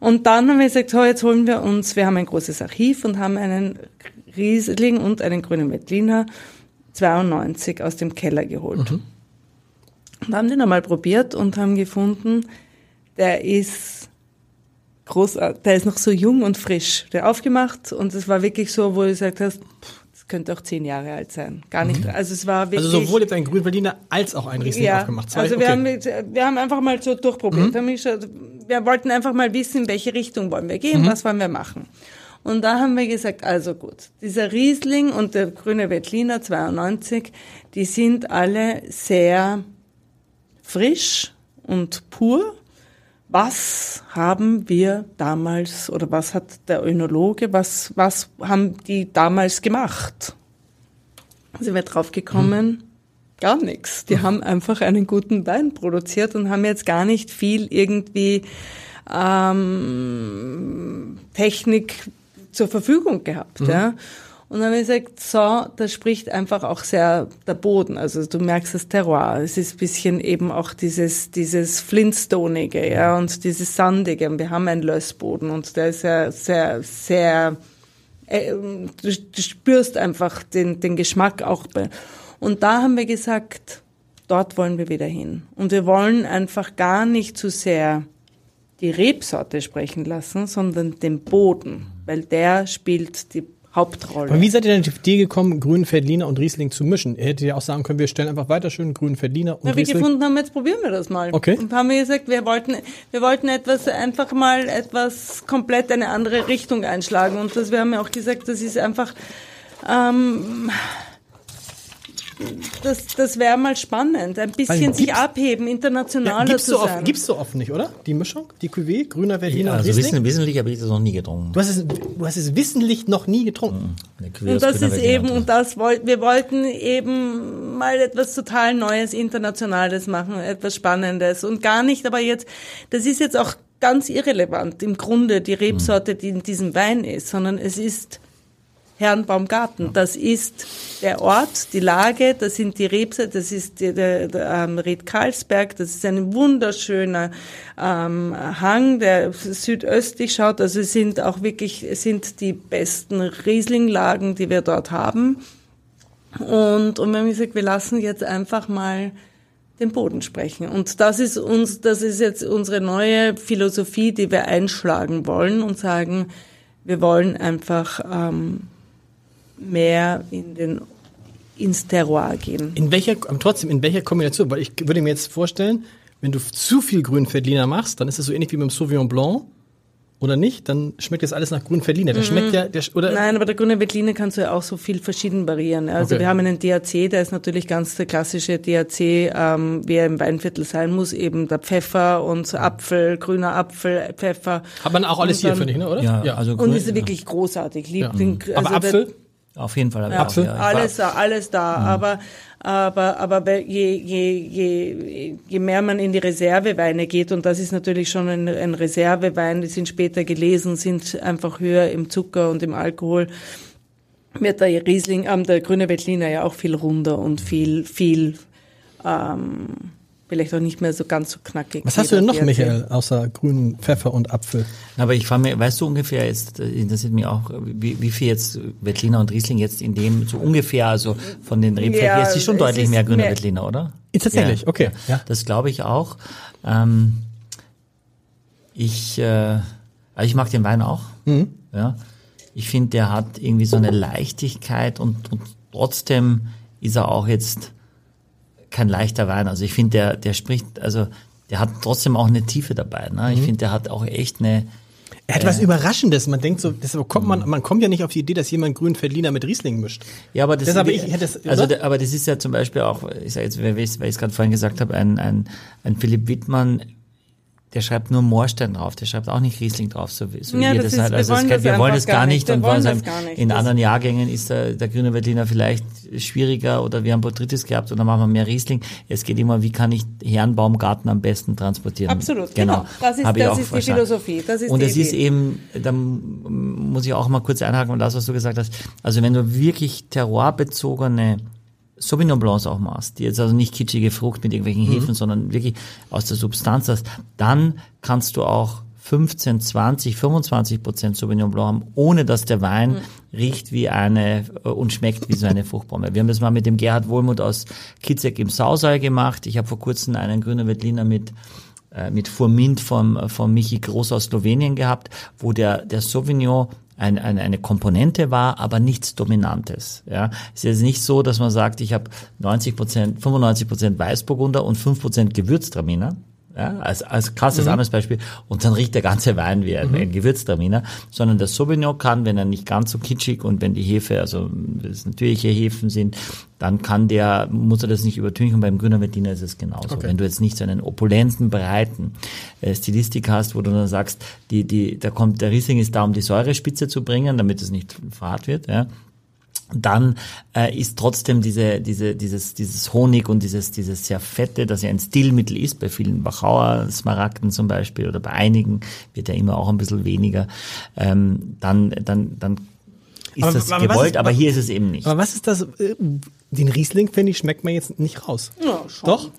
Und dann haben wir gesagt, so jetzt holen wir uns, wir haben ein großes Archiv und haben einen Riesling und einen grünen Veltliner 92 aus dem Keller geholt. Und haben den einmal probiert und haben gefunden, der ist großartig, der ist noch so jung und frisch. Der aufgemacht und es war wirklich so, wo du gesagt hast, pff, das könnte auch zehn Jahre alt sein. Gar nicht. Also es war wirklich. also sowohl jetzt ein Grünberliner als auch ein Riesling ja, aufgemacht. Zwei, also wir, okay. haben, wir haben einfach mal so durchprobiert. Geschaut, Wir wollten einfach mal wissen, in welche Richtung wollen wir gehen, was wollen wir machen. Und da haben wir gesagt, also gut, dieser Riesling und der grüne Veltliner 92, die sind alle sehr frisch und pur. Was haben wir damals oder was hat der Önologe, was, was haben die damals gemacht? Sind wir drauf gekommen? Gar nichts. Die haben einfach einen guten Wein produziert und haben jetzt gar nicht viel irgendwie ähm, Technik zur Verfügung gehabt. Ja. Und dann habe ich gesagt, so, das spricht einfach auch sehr der Boden. Also du merkst das Terroir. Es ist bisschen eben auch dieses, dieses Flintstonige, ja, und dieses Sandige. Und wir haben einen Lössboden und der ist sehr, sehr, sehr, äh, du, du spürst einfach den, den Geschmack auch bei. Und da haben wir gesagt, dort wollen wir wieder hin. Und wir wollen einfach gar nicht zu sehr die Rebsorte sprechen lassen, sondern den Boden, weil der spielt die Hauptrolle. Aber wie seid ihr denn auf die Idee gekommen, grünen Veltliner und Riesling zu mischen? Ihr hättet ja auch sagen können, wir stellen einfach weiter schön grünen Veltliner und wir Riesling. gefunden haben, jetzt probieren wir das mal. Okay. Und haben wir gesagt, wir wollten, wir wollten etwas, einfach mal etwas komplett eine andere Richtung einschlagen. Und das, wir haben ja auch gesagt, das ist einfach, ähm, das, das wäre mal spannend. Ein bisschen Weil sich abheben, Ja, internationaler gibt's, zu so sein. oft, gibt's so oft nicht, oder? Die Mischung, die Cuvée, grüner Veltliner Also und Riesling? wissen, wissentlich habe ich das noch nie getrunken. Du hast, es, du hast es wissentlich noch nie getrunken. Aus Und das ist eben, und das wollten, wir wollten eben mal etwas total Neues, Internationales machen, etwas Spannendes und gar nicht, aber jetzt, das ist jetzt auch ganz irrelevant im Grunde, die Rebsorte, die in diesem Wein ist, sondern es ist Herrenbaumgarten. Das ist der Ort, die Lage, das sind die Rebse, das ist der, der, der ähm, Ried Karlsberg, das ist ein wunderschöner ähm, Hang, der südöstlich schaut. Also es sind auch wirklich, es sind die besten Rieslinglagen, die wir dort haben. Und, und wir haben gesagt, wir lassen jetzt einfach mal den Boden sprechen. Und das ist uns, das ist jetzt unsere neue Philosophie, die wir einschlagen wollen und sagen, wir wollen einfach ähm, mehr in den ins Terroir gehen. In welcher, trotzdem, in welcher Kombination? Weil ich würde mir jetzt vorstellen, wenn du zu viel Grünfeldliner machst, dann ist es so ähnlich wie mit dem Sauvignon Blanc oder nicht, dann schmeckt das alles nach grünen Veltliner. Der mhm. schmeckt ja, der, oder? Nein, aber der grüne Veltliner kannst du ja auch so viel verschieden variieren. Also okay. wir haben einen DAC, der ist natürlich ganz der klassische DAC, ähm, wie er im Weinviertel sein muss, eben der Pfeffer und so Apfel, grüner Apfel, Pfeffer. Hat man auch alles dann, hier, finde ich, ne, oder? Ja, ja. also grün, Und ist wirklich großartig. Lieb ja. den, also aber Apfel? Der, auf jeden Fall. Ja, Apfel? Ja. Alles da, alles da. Mhm. Aber, aber, aber je, je, je, je mehr man in die Reserveweine geht, und das ist natürlich schon ein, ein Reservewein, die sind später gelesen, sind einfach höher im Zucker und im Alkohol, wird der Riesling, ähm, der grüne Veltliner ja auch viel runder und viel, viel, ähm, vielleicht auch nicht mehr so ganz so knackig. Was hast du denn noch, Michael, außer grünen Pfeffer und Apfel? Aber ich frage mich, weißt du ungefähr jetzt, interessiert mich auch, wie, wie viel jetzt Wettliner und Riesling jetzt in dem, so ungefähr, also von den Rebflächen, ja, ist schon deutlich ist mehr grüner mehr. Wettliner, oder? Tatsächlich, ja, okay. Ja. Das glaube ich auch. Ähm, ich, äh, also ich mag den Wein auch. Mhm. Ja. Ich finde, der hat irgendwie so eine Leichtigkeit und, und trotzdem ist er auch jetzt kein leichter Wein. Also ich finde, der, der spricht, also der hat trotzdem auch eine Tiefe dabei. Ne? Ich mhm. finde, der hat auch echt eine. Er hat äh, was Überraschendes. Man denkt so, deshalb kommt man, man kommt ja nicht auf die Idee, dass jemand grünen Feldliner mit Riesling mischt. Ja, aber das, deshalb ich, ich das, also, aber das ist ja zum Beispiel auch, ich sage jetzt, weil ich es gerade vorhin gesagt habe, ein, ein, ein Philipp Wittmann der schreibt nur Moorstein drauf, der schreibt auch nicht Riesling drauf, so, so ja, wie das, das halt. Also wir wollen das, wir wollen das gar nicht. Und wollen sagen, in das anderen Jahrgängen ist der, der grüne Veltliner vielleicht schwieriger oder wir haben Botrytis gehabt und dann machen wir mehr Riesling. Es geht immer, wie kann ich Herrenbaumgarten am besten transportieren? Absolut, genau. genau. Das ist, das ist die. Philosophie. Das ist und es ist eben, da muss ich auch mal kurz einhaken und das, was du gesagt hast. Also wenn du wirklich terroirbezogene Sauvignon Blancs auch machst, die jetzt also nicht kitschige Frucht mit irgendwelchen mhm. Hefen, sondern wirklich aus der Substanz hast, dann kannst du auch 15, 20, 25 Prozent Sauvignon Blanc haben, ohne dass der Wein mhm. riecht wie eine äh, und schmeckt wie so eine [LAUGHS] Fruchtbombe. Wir haben das mal mit dem Gerhard Wohlmuth aus Kitzek im Sausal gemacht. Ich habe vor kurzem einen grünen Veltliner mit äh, mit Furmint vom, vom Michi Groß aus Slowenien gehabt, wo der, der Sauvignon ein, ein, eine Komponente war, aber nichts Dominantes. Ja, es ist jetzt nicht so, dass man sagt, ich habe 90 Prozent, 95 Prozent Weißburgunder und 5 Prozent Gewürztraminer. Ja, als, als krasses mhm. anderes Beispiel. Und dann riecht der ganze Wein wie ein, mhm. ein Gewürztraminer. Sondern der Sauvignon kann, wenn er nicht ganz so kitschig und wenn die Hefe, also das natürliche Hefen sind, dann kann der, muss er das nicht übertünchen. Beim grünen Veltliner ist es genauso. Okay. Wenn du jetzt nicht so einen opulenten, breiten äh, Stilistik hast, wo du dann sagst, die, die, da kommt, der Riesling ist da, um die Säurespitze zu bringen, damit es nicht fad wird, ja dann äh, ist trotzdem diese, diese, dieses, dieses Honig und dieses, dieses sehr fette, das ja ein Stilmittel ist, bei vielen Wachauer Smaragden zum Beispiel oder bei einigen wird ja immer auch ein bisschen weniger, ähm, dann, dann, dann ist aber, das aber gewollt, ist, aber hier ist es eben nicht. Aber was ist das? Äh, den Riesling, finde ich, schmeckt man jetzt nicht raus. Ja, schon. Doch?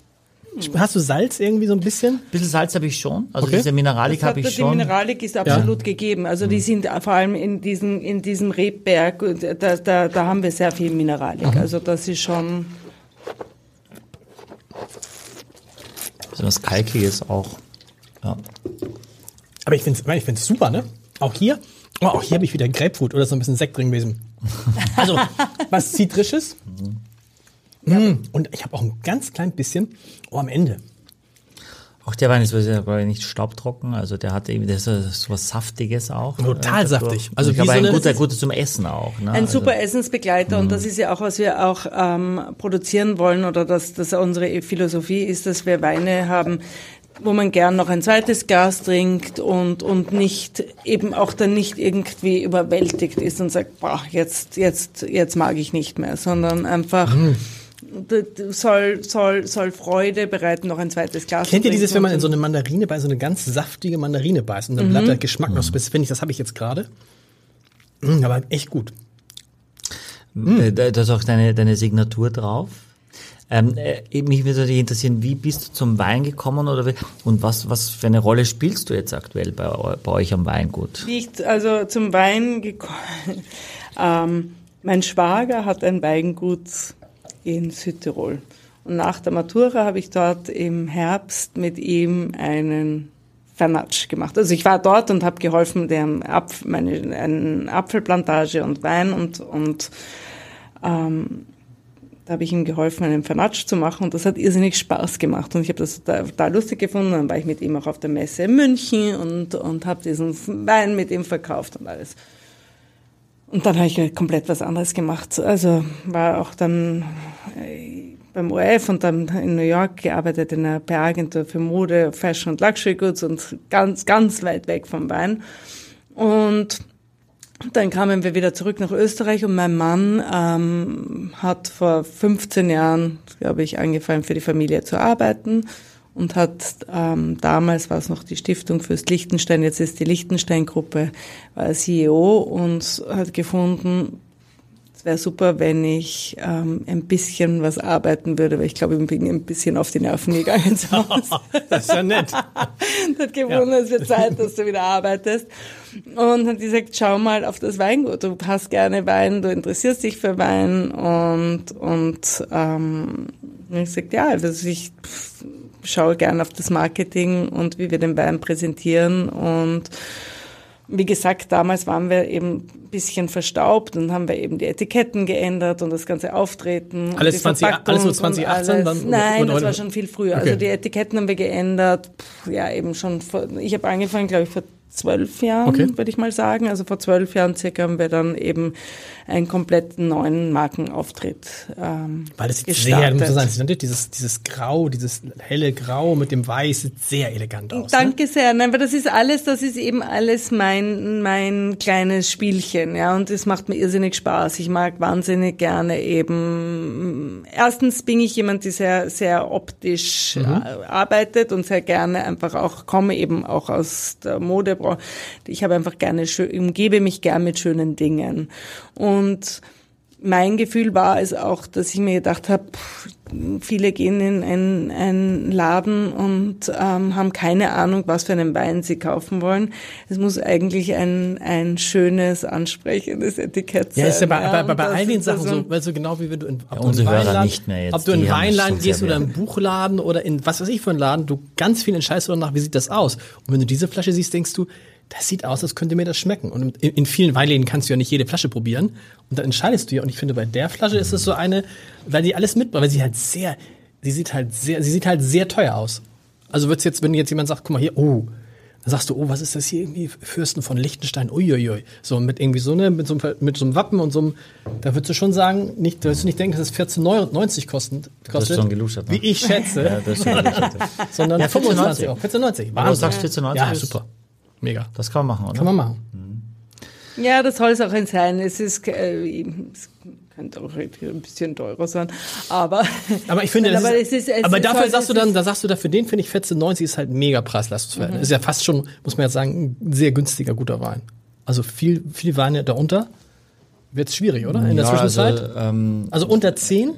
Hast du Salz irgendwie so ein bisschen? Ein bisschen Salz habe ich schon. Also okay. diese Mineralik habe ich schon. Die Mineralik ist absolut ja. gegeben. Also die sind vor allem in diesem, in diesem Rebberg, da, da, da haben wir sehr viel Mineralik. Mhm. Also das ist schon. So was Kalkiges auch. Ja. Aber ich finde es ich find's super, ne? Auch hier, oh, auch hier habe ich wieder Grapefruit oder so ein bisschen Sekt drin gewesen. [LAUGHS] Also, was Zitrisches. Mhm. Mm. Und ich habe auch ein ganz klein bisschen, oh, am Ende. Auch der Wein ist nicht staubtrocken, also der hat irgendwie das so was Saftiges auch. Total saftig. Also wie so ein guter, guter zum Essen auch. Ne? Ein also, super Essensbegleiter und das ist ja auch, was wir auch ähm, produzieren wollen oder dass das unsere Philosophie ist, dass wir Weine haben, wo man gern noch ein zweites Glas trinkt und, und nicht, eben auch dann nicht irgendwie überwältigt ist und sagt, boah, jetzt, jetzt, jetzt mag ich nicht mehr, sondern einfach, mm soll, soll, soll Freude bereiten, noch ein zweites Glas Kennt ihr dieses, wenn man in so eine Mandarine bei so eine ganz saftige Mandarine beißt und dann mhm. bleibt der Geschmack noch so bis, finde ich, das habe ich jetzt gerade. Mhm, aber echt gut. Mhm. Da ist auch deine, deine Signatur drauf. Ähm, äh, mich würde interessieren, wie bist du zum Wein gekommen oder wie, und was, was für eine Rolle spielst du jetzt aktuell bei, bei euch am Weingut? Wie ich also zum Wein gekommen, [LAUGHS] ähm, mein Schwager hat ein Weingut in Südtirol. Und nach der Matura habe ich dort im Herbst mit ihm einen Vernatsch gemacht. Also ich war dort und habe geholfen, der Apf meine eine Apfelplantage und Wein und und ähm, da habe ich ihm geholfen, einen Vernatsch zu machen und das hat irrsinnig Spaß gemacht und ich habe das da, da lustig gefunden. Dann war ich mit ihm auch auf der Messe in München und, und habe diesen Wein mit ihm verkauft und alles. Und dann habe ich komplett was anderes gemacht. Also war auch dann äh, beim ORF und dann in New York gearbeitet in einer PR-Agentur für Mode, Fashion und Luxury Goods und ganz, ganz weit weg vom Wein. Und dann kamen wir wieder zurück nach Österreich und mein Mann ähm, hat vor 15 Jahren, glaube ich, angefangen für die Familie zu arbeiten und hat ähm, damals war es noch die Stiftung fürs Liechtenstein, jetzt ist die Liechtenstein-Gruppe, war CEO und hat gefunden, es wäre super, wenn ich ähm, ein bisschen was arbeiten würde, weil ich glaube, ich bin ein bisschen auf die Nerven gegangen [LAUGHS] Hause. das ist ja nett. [LAUGHS] hat gewundert, ja. es wird Zeit, dass du wieder arbeitest. Und hat gesagt, schau mal auf das Weingut. Du hast gerne Wein, du interessierst dich für Wein. Und, und ähm, ich gesagt, ja, also ich schaue gerne auf das Marketing und wie wir den Wein präsentieren und wie gesagt, damals waren wir eben ein bisschen verstaubt und haben wir eben die Etiketten geändert und das ganze Auftreten. Alles, 20, alles so 2018? Alles. Dann, Nein, das war schon viel früher. Also okay. Also die Etiketten haben wir geändert. Pff, ja, eben schon. Vor, ich habe angefangen, glaube ich, vor zwölf Jahren, okay. würde ich mal sagen. Also vor zwölf Jahren circa haben wir dann eben einen kompletten neuen Markenauftritt ähm, Weil das sieht gestartet. sehr, muss sagen, dieses, dieses Grau, dieses helle Grau mit dem Weiß sieht sehr elegant aus. Danke ne? sehr. Nein, aber das ist alles, das ist eben alles mein, mein kleines Spielchen, ja. Und es macht mir irrsinnig Spaß. Ich mag wahnsinnig gerne eben, erstens bin ich jemand, die sehr, sehr optisch mhm. Äh, arbeitet und sehr gerne einfach auch, komme eben auch aus der Mode ich habe einfach gerne, umgebe mich gern mit schönen Dingen. Und mein Gefühl war es auch, dass ich mir gedacht habe, viele gehen in einen, einen Laden und ähm, haben keine Ahnung, was für einen Wein sie kaufen wollen. Es muss eigentlich ein, ein schönes, ansprechendes Etikett sein. Ja, ist ja bei, ja, bei, bei all den Sachen so, weil so genau wie wenn du in, ob ja, du in Weinladen, nicht mehr jetzt, ob du in Weinladen gehst oder in Buchladen oder in was weiß ich für einen Laden, du ganz viel entscheidest danach, wie sieht das aus. Und wenn du diese Flasche siehst, denkst du, das sieht aus, als könnte mir das schmecken. Und in, in, vielen Weinläden kannst du ja nicht jede Flasche probieren. Und dann entscheidest du ja. Und ich finde, bei der Flasche ist es so eine, weil die alles mitbringt, weil sie halt sehr, sie sieht halt sehr, sie sieht halt sehr teuer aus. Also wird's jetzt, wenn jetzt jemand sagt, guck mal hier, oh, dann sagst du, oh, was ist das hier irgendwie? Fürsten von Liechtenstein, uiuiui. So, mit irgendwie so, ne, mit so, einem, mit so einem Wappen und so einem, da würdest du schon sagen, nicht, da würdest du nicht denken, dass es 14,90 kostet, kostet. Das ist schon geluschert, ne? Wie ich schätze. ja, das ist schon geluschert. [LAUGHS] Sondern ja, 25 auch. 14,90. Warum sagst 14,90? Ja, super. Mega. Das kann man machen, oder? Kann man machen. Mhm. Ja, das soll es auch sein. Es ist, äh, es könnte auch ein bisschen teurer sein, aber. [LAUGHS] Aber ich finde, aber, ist, ist, aber dafür halt, sagst du dann, da sagst du dafür, den finde ich 14,90 ist halt mega Preis-Leistungsverhältnis. Mhm. Ist ja fast schon, muss man ja sagen, ein sehr günstiger, guter Wein. Also viel, viel Weine darunter. Wird es schwierig, oder? In der ja, Zwischenzeit? Also, ähm, also unter 10?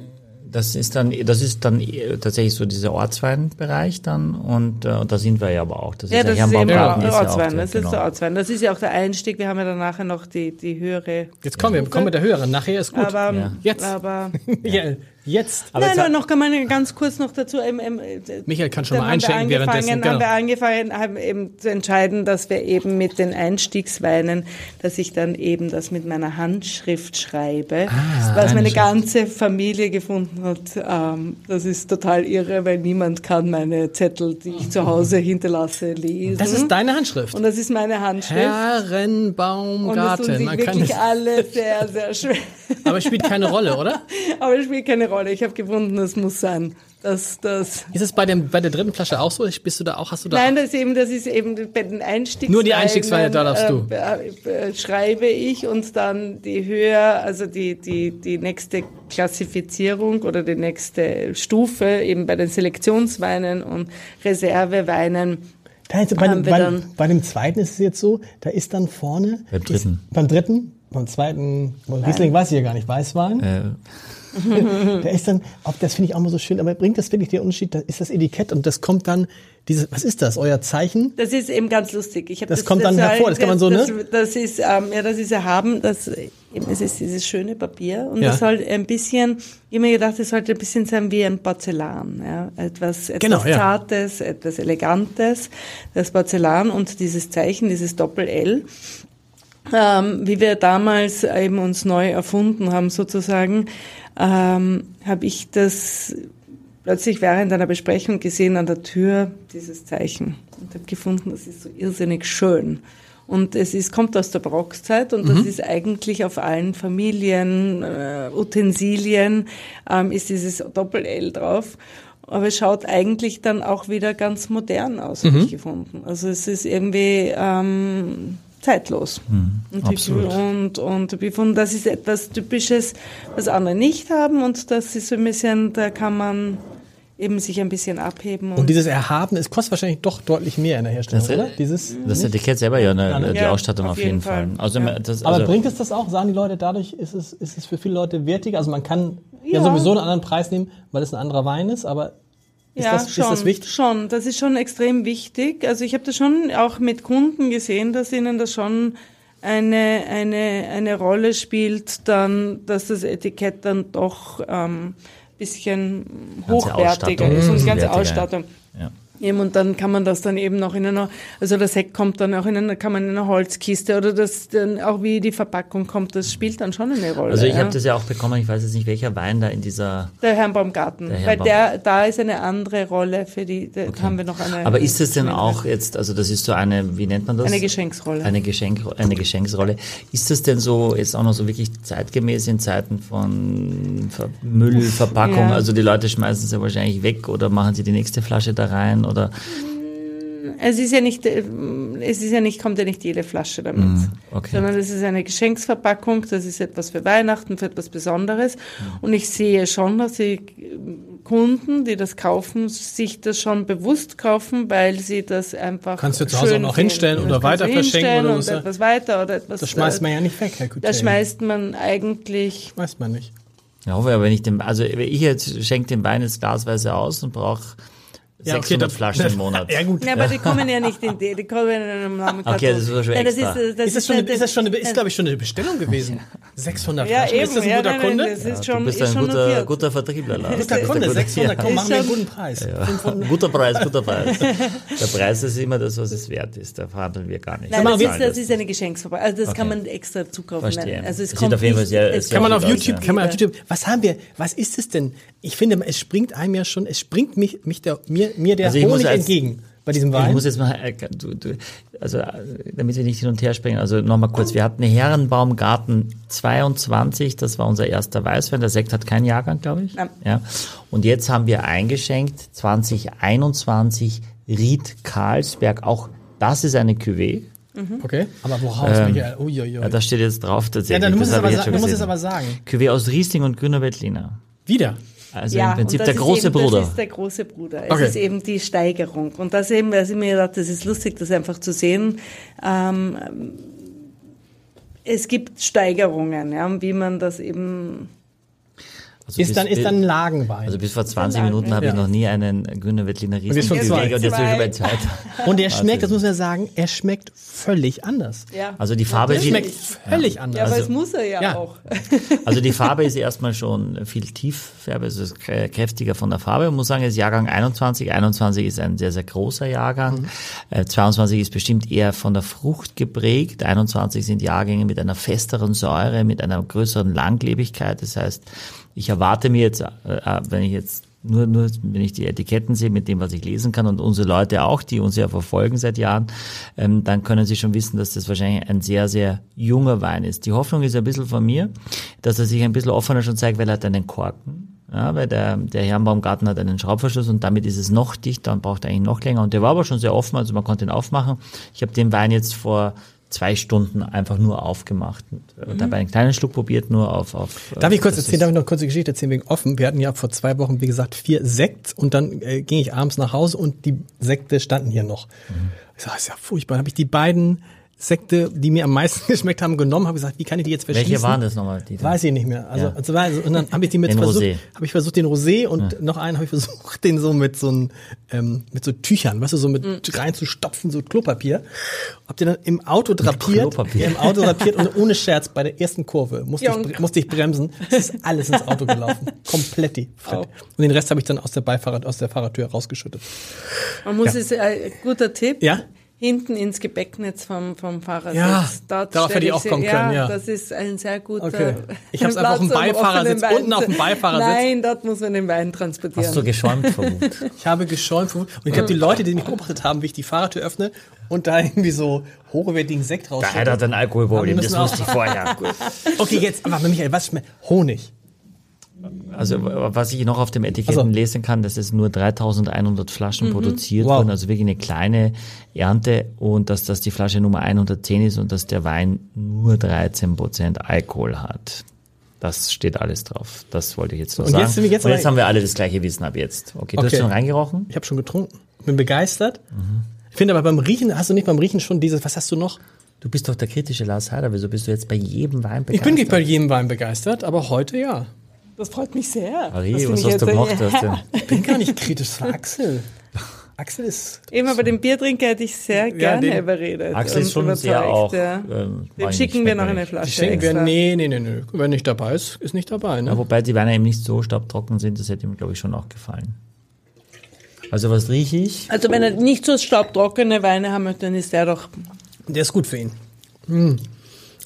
Das ist dann, das ist dann tatsächlich so dieser Ortsweinbereich dann und äh, da sind wir ja aber auch. Das ja, ist das ja ist eben der Ortswein. das ist der Ortswein. Das ist ja auch der Einstieg. Wir haben ja dann nachher noch die die höhere. Jetzt kommen wir, kommen wir der höheren. Nachher ist gut. Aber ja. jetzt. Aber [LAUGHS] ja. Jetzt. Aber nein, nein, noch kann man ganz kurz noch dazu. Ähm, ähm, Michael kann schon mal einschenken währenddessen. Genau. Haben wir angefangen, haben eben zu entscheiden, dass wir eben mit den Einstiegsweinen, dass ich dann eben das mit meiner Handschrift schreibe, ah, was meine ganze Familie gefunden hat. Ähm, das ist total irre, weil niemand kann meine Zettel, die ich zu Hause hinterlasse, lesen. Das ist deine Handschrift. Und das ist meine Handschrift. Herrenbaumgarten. Und das tun sich wirklich alle sehr, sehr schwer. Aber es spielt keine Rolle, oder? [LAUGHS] Aber spielt keine Rolle. Ich habe gefunden, es muss sein. Das, das ist es bei, dem, bei der dritten Flasche auch so? Bist du da auch? Hast du da Nein, das ist eben, das ist eben bei den Einstiegsweinen. Nur die Einstiegsweine, da darfst du. Äh, äh, schreibe ich und dann die höher, also die, die, die nächste Klassifizierung oder die nächste Stufe eben bei den Selektionsweinen und Reserveweinen. Da bei, dem, bei, bei, dem zweiten ist es jetzt so, da ist dann vorne. Beim dritten. Ist, beim dritten, beim zweiten, Riesling weiß ich ja gar nicht, Weißwein. Äh. [LAUGHS] der ist dann, auch das finde ich auch mal so schön, aber bringt das wirklich den Unterschied? Da ist das Etikett und das kommt dann, dieses, was ist das, euer Zeichen? Das ist eben ganz lustig. Ich das, das kommt dann hervor, das kann man so, das, ne? Das ist, ähm, ja, das ist erhaben, das eben, es ist dieses schöne Papier und Ja. es soll ein bisschen, ich hab mir gedacht, es sollte ein bisschen sein wie ein Porzellan, ja, etwas, etwas Genau, ja. Zartes, etwas Elegantes, das Porzellan und dieses Zeichen, dieses Doppel-L, ähm, wie wir damals eben uns neu erfunden haben sozusagen, ähm, habe ich das plötzlich während einer Besprechung gesehen an der Tür, dieses Zeichen und habe gefunden, das ist so irrsinnig schön. Und es ist, kommt aus der Barockzeit und das ist eigentlich auf allen Familien, äh, Utensilien, ähm, ist dieses Doppel-L drauf. Aber es schaut eigentlich dann auch wieder ganz modern aus, habe ich gefunden. Also es ist irgendwie ähm, zeitlos. und, absolut. und, und gefunden, das ist etwas Typisches, was andere nicht haben und das ist so ein bisschen, da kann man eben sich ein bisschen abheben. Und dieses Erhaben, es kostet wahrscheinlich doch deutlich mehr in der Herstellung, Das- oder? Dieses, Das Etikett selber ja, ne, die Ja, Ausstattung auf jeden Fall. Fall. Also, Ja. das, aber also bringt es das auch? Sagen die Leute, dadurch ist es, ist es für viele Leute wertiger? Also man kann ja, Ja. sowieso einen anderen Preis nehmen, weil es ein anderer Wein ist, aber ist, ja, das, schon, ist das wichtig? Schon, das ist schon extrem wichtig. Also ich habe das schon auch mit Kunden gesehen, dass ihnen das schon eine, eine, eine Rolle spielt, dann, dass das Etikett dann doch ähm, bisschen hochwertiger ist und die ganze Ausstattung. ja. Eben, und dann kann man das dann eben noch in einer, also der Sekt kommt dann auch in einer, kann man in einer Holzkiste oder das dann auch wie die Verpackung kommt, das spielt dann schon eine Rolle. also ich ja. habe das ja auch bekommen, ich weiß jetzt nicht, welcher Wein da in dieser Der Herrenbaumgarten, Der weil Herrenbaum- der, da ist eine andere Rolle für die, da haben wir noch eine. Aber ist es denn auch jetzt, also das ist so eine, wie nennt man das? Eine Geschenksrolle. Eine, Geschenk, eine Geschenksrolle. Ist das denn so jetzt auch noch so wirklich zeitgemäß in Zeiten von Ver Müllverpackung? Ja. Also die Leute schmeißen sie wahrscheinlich weg oder machen sie die nächste Flasche da rein oder Es ist ja nicht, äh, es ist ja nicht, kommt ja nicht jede Flasche damit. Mm, okay. Sondern es ist eine Geschenksverpackung, das ist etwas für Weihnachten, für etwas Besonderes. Mm. Und ich sehe schon, dass die Kunden, die das kaufen, sich das schon bewusst kaufen, weil sie das einfach Kannst du zu Hause auch noch hinstellen Das oder weiter verschenken oder und so. etwas weiter oder etwas. Das schmeißt äh, man ja nicht weg, Herr Coutet. Da schmeißt man eigentlich Weiß man nicht. Ja, hoffe, aber wenn ich dem, also ich jetzt schenke den Wein jetzt glasweise aus und brauche 600 dann- Flaschen im Monat. [LAUGHS] Ja gut. Ja, aber die kommen ja nicht in die, die kommen in einem Nachmittag. Okay, das ist schon Nein, das extra. ist, das ist das schon, eine, ist das schon, eine, ist glaube ich schon eine Bestellung gewesen? 600 ja, Flaschen. eben, ist das ein ja, guter nein, nein, Kunde? Das ist schon, du bist ist ein schon guter, notiert. guter Vertriebler, Lars. guter Kunde, 600, komm, Ist machen wir einen guten Preis. Ja. Guter Preis, guter Preis. [LAUGHS] Der Preis ist immer das, was es wert ist. Da verhandeln wir gar nicht. Nein, das ist, das ist eine Geschenksverpackung. Also das kann Okay. man extra zukaufen. Verstehe. Nein, Also es Das kommt auf jeden Fall nicht, sehr- es sehr Kann man auf YouTube, ja. kann man auf YouTube, was haben wir, was ist es denn? Ich finde, es springt einem ja schon, es springt mich, mich der, mir, mir der Also ich muss Honig als- entgegen bei diesem Ich Wein. muss jetzt mal, äh, du, du, also damit wir nicht hin und her springen, also nochmal kurz, wir hatten eine Herrenbaumgarten 22, das war unser erster Weißwein, der Sekt hat keinen Jahrgang, glaube ich. Nein. Ja. Und jetzt haben wir eingeschenkt 2021 Ried Karlsberg, auch das ist eine Cuvée. Okay, aber woraus, Michael? Uiuiui. Ja, da steht jetzt drauf Ja, tatsächlich. dann musst das du es ich musst aber sagen. Cuvée aus Riesling und Grüner Veltliner. Wieder. Also ja, im Prinzip und der das große ist eben, Bruder. Das ist der große Bruder. Es Okay. ist eben die Steigerung. Und das eben, also ich mir gedacht, das ist lustig, das einfach zu sehen. Ähm, es gibt Steigerungen, ja, wie man das eben Also Ist bis- dann, ist bis- dann ein Lagenwein. Also bis vor 20 Lagen, Minuten habe ja. ich noch nie einen Grüner Veltliner jetzt Riesling. Cuvée und jetzt bin ich schon bei Zwei. Und der schmeckt, das muss man sagen, er schmeckt völlig anders. ja. Also die Farbe sieht, schmeckt völlig ja, anders. aber also- es muss er ja, ja. auch. [LAUGHS] also die Farbe ist erstmal schon viel tieffärber, also es ist krä- kräftiger von der Farbe. Ich muss sagen, es ist Jahrgang 21. 21 ist ein sehr, sehr großer Jahrgang. Äh, 22 ist bestimmt eher von der Frucht geprägt. 21 sind Jahrgänge mit einer festeren Säure, mit einer größeren Langlebigkeit. Das heißt, ich erwarte mir jetzt, äh, äh, wenn ich jetzt nur, nur, wenn ich die Etiketten sehe mit dem, was ich lesen kann und unsere Leute auch, die uns ja verfolgen seit Jahren, ähm, dann können sie schon wissen, dass das wahrscheinlich ein sehr, sehr junger Wein ist. Die Hoffnung ist ein bisschen von mir, dass er sich ein bisschen offener schon zeigt, weil er hat einen Korken. Ja, weil der, der Herrenbaumgarten hat einen Schraubverschluss und damit ist es noch dichter und braucht eigentlich noch länger. Und der war aber schon sehr offen, also man konnte ihn aufmachen. Ich habe den Wein jetzt vor zwei Stunden einfach nur aufgemacht und, und habe einen kleinen Schluck probiert, nur auf. auf Darf ich kurz erzählen, darf ich noch eine kurze Geschichte erzählen wegen offen? Wir hatten ja vor zwei Wochen, wie gesagt, vier Sekt und dann äh, ging ich abends nach Hause und die Sekte standen hier noch. Mhm. Ich sag, ist ja furchtbar. Dann habe ich die beiden Sekte, die mir am meisten [LAUGHS] geschmeckt haben, genommen, habe gesagt, wie kann ich die jetzt verschließen? Welche waren das nochmal? Die Weiß ich nicht mehr. Also, Ja. also, also und dann habe ich die mit Den versucht, Rosé. habe ich versucht den Rosé und noch einen habe ich versucht, [LAUGHS] den so mit so ein, ähm, mit so Tüchern, weißt du, so mit reinzustopfen, so Klopapier. Hab den dann im Auto drapiert, Klopapier. ja, im Auto drapiert und [LAUGHS] ohne Scherz bei der ersten Kurve musste ich, musste ich bremsen. Es ist alles ins Auto gelaufen, komplett die. Au. Und den Rest habe ich dann aus der Beifahrer, aus der Fahrertür rausgeschüttet. Man muss Ja. es, äh, guter Tipp. Ja? Hinten ins Gepäcknetz vom, vom Fahrersitz. Ja, Dort darauf hätte ich auch kommen können, ja. das ist ein sehr guter Okay. Ich hab's [LAUGHS] einfach auf dem Platz, Beifahrersitz, unten auf dem Beifahrersitz. Nein, dort muss man den Wein transportieren. Hast du geschäumt vor Wut? [LAUGHS] Ich habe geschäumt vor Wut. und ich glaube, die Leute, die mich beobachtet haben, wie ich die Fahrertür öffne und da irgendwie so hochwertigen Sekt Da rausschütte. hat er ein Alkoholproblem, das wusste ich vorher. [LAUGHS] Okay, jetzt, aber Michael, was schmeckt? Honig. Also was ich noch auf dem Etikett Also- lesen kann, dass es nur 3100 Flaschen produziert Wow. wurden, also wirklich eine kleine Ernte und dass das die Flasche Nummer 110 ist und dass der Wein nur 13% Alkohol hat. Das steht alles drauf. Das wollte ich jetzt noch Und sagen. jetzt sind wir jetzt und jetzt haben wir alle das gleiche Wissen ab jetzt. Okay, du hast Okay. schon reingerochen? Ich habe schon getrunken. Bin begeistert. Ich finde aber beim Riechen, hast du nicht beim Riechen schon dieses, was hast du noch? Du bist doch der kritische Lars Heider. Wieso bist du jetzt bei jedem Wein Ich begeistert? bin nicht bei jedem Wein begeistert, aber heute ja. Das freut mich sehr. Marie, Das was hast du gemacht? Hast du? [LAUGHS] Ich bin gar nicht kritisch für Axel. Axel ist. Eben, aber den Biertrinker hätte ich sehr gerne den- überredet. Axel ist schon sehr auch. Ja. ähm, Den schicken wir noch eine. Flasche. Schenken wir, nee, nee, nee, nee. Wer nicht dabei ist, ist nicht dabei. Ne? Ja, wobei die Weine eben nicht so staubtrocken sind, das hätte ihm, glaube ich, schon auch gefallen. Also was rieche ich? Also wenn er nicht so staubtrockene Weine haben möchte, dann ist der doch. Der ist gut für ihn. Hm.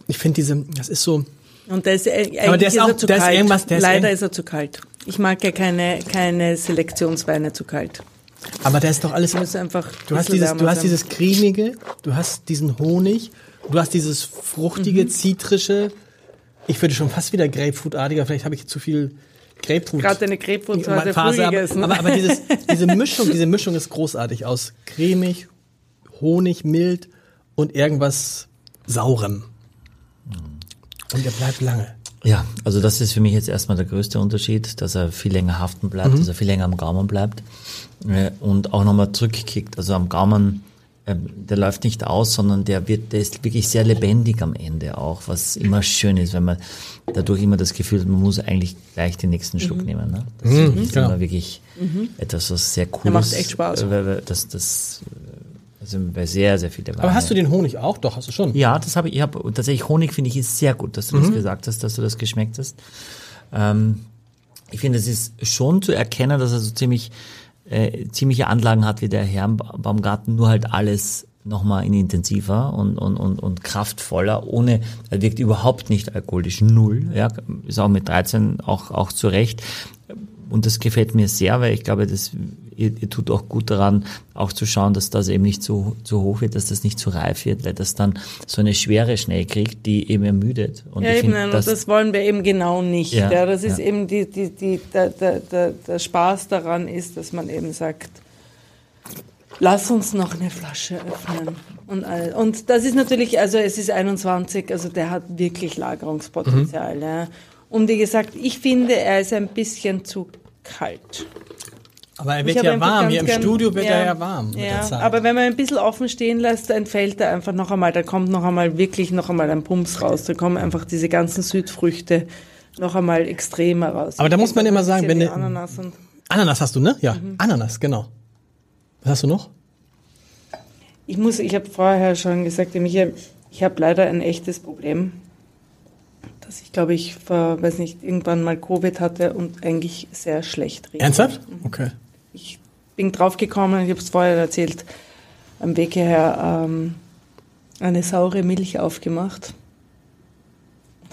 Ich finde diese, das ist so, Und der ist, äh, eigentlich Aber der ist ist auch- er zu der ist kalt. irgendwas- der ist Leider irgend- ist er zu kalt. Ich mag ja keine, keine Selektionsweine zu kalt. aber da ist doch alles. Müssen einfach. Du hast dieses, du hast dieses cremige, du hast diesen Honig, du hast dieses fruchtige, Mhm. zitrische. Ich würde schon fast wieder Grapefruitartiger, vielleicht habe ich zu viel Grapefruit. Gerade eine Grapefruit heute früh Phase, aber, aber, aber dieses, [LAUGHS] diese Mischung, diese Mischung ist großartig aus cremig, Honig, mild und irgendwas saurem. Und der bleibt lange. Ja, also das ist für mich jetzt erstmal der größte Unterschied, dass er viel länger haften bleibt, dass er viel länger am Gaumen bleibt äh, und auch nochmal zurückkickt. Also am Gaumen, ähm, der läuft nicht aus, sondern der wird, der ist wirklich sehr lebendig am Ende auch, was immer schön ist, wenn man dadurch immer das Gefühl hat, man muss eigentlich gleich den nächsten Schluck nehmen. Ne? Das finde ich genau. immer wirklich etwas, was sehr cool Der macht ist. echt Spaß. äh, Das, das, äh, also bei sehr, sehr viele Aber hast du den Honig auch? Doch, hast du schon. ja, das habe ich. Ich habe und tatsächlich Honig finde ich ist sehr gut, dass du Mhm. das gesagt hast, dass du das geschmeckt hast. Ähm, ich finde, es ist schon zu erkennen, dass er so ziemlich äh, ziemliche Anlagen hat wie der Herrenbaumgarten, nur halt alles nochmal in intensiver und, und, und, und kraftvoller, ohne, er wirkt überhaupt nicht alkoholisch, null, ja, ist auch mit 13 auch, auch zurecht. Und das gefällt mir sehr, weil ich glaube, das, ihr, ihr tut auch gut daran, auch zu schauen, dass das eben nicht zu, zu hoch wird, dass das nicht zu reif wird, weil das dann so eine Schwere schnell kriegt, die eben ermüdet. Und Ja, ich eben, nein, das, und das wollen wir eben genau nicht. Ja, Ja, das ist ja. eben die, die, die, der, der, der, der Spaß daran ist, dass man eben sagt, lass uns noch eine Flasche öffnen. Und, all, und das ist natürlich, also es ist 21, also der hat wirklich Lagerungspotenzial. Ja. Und wie gesagt, ich finde, er ist ein bisschen zu kalt. Aber er Ich wird ja warm. Hier im gern- Studio wird er ja warm Ja, aber wenn man ein bisschen offen stehen lässt, dann fällt er einfach noch einmal, da kommt noch einmal wirklich noch einmal ein Pumps raus. Da kommen einfach diese ganzen Südfrüchte noch einmal extremer raus. Aber da muss man immer sagen, wenn ne- Ananas Ananas hast du, ne? Ja, Mhm. Ananas, genau. Was hast du noch? ich muss, ich habe vorher schon gesagt, Michael, ich habe leider ein echtes Problem, dass ich glaube ich vor, weiß nicht, irgendwann mal Covid hatte und eigentlich sehr schlecht rieche. Ernsthaft? Okay. ich bin draufgekommen, ich habe es vorher erzählt, am Weg hierher ähm, eine saure Milch aufgemacht.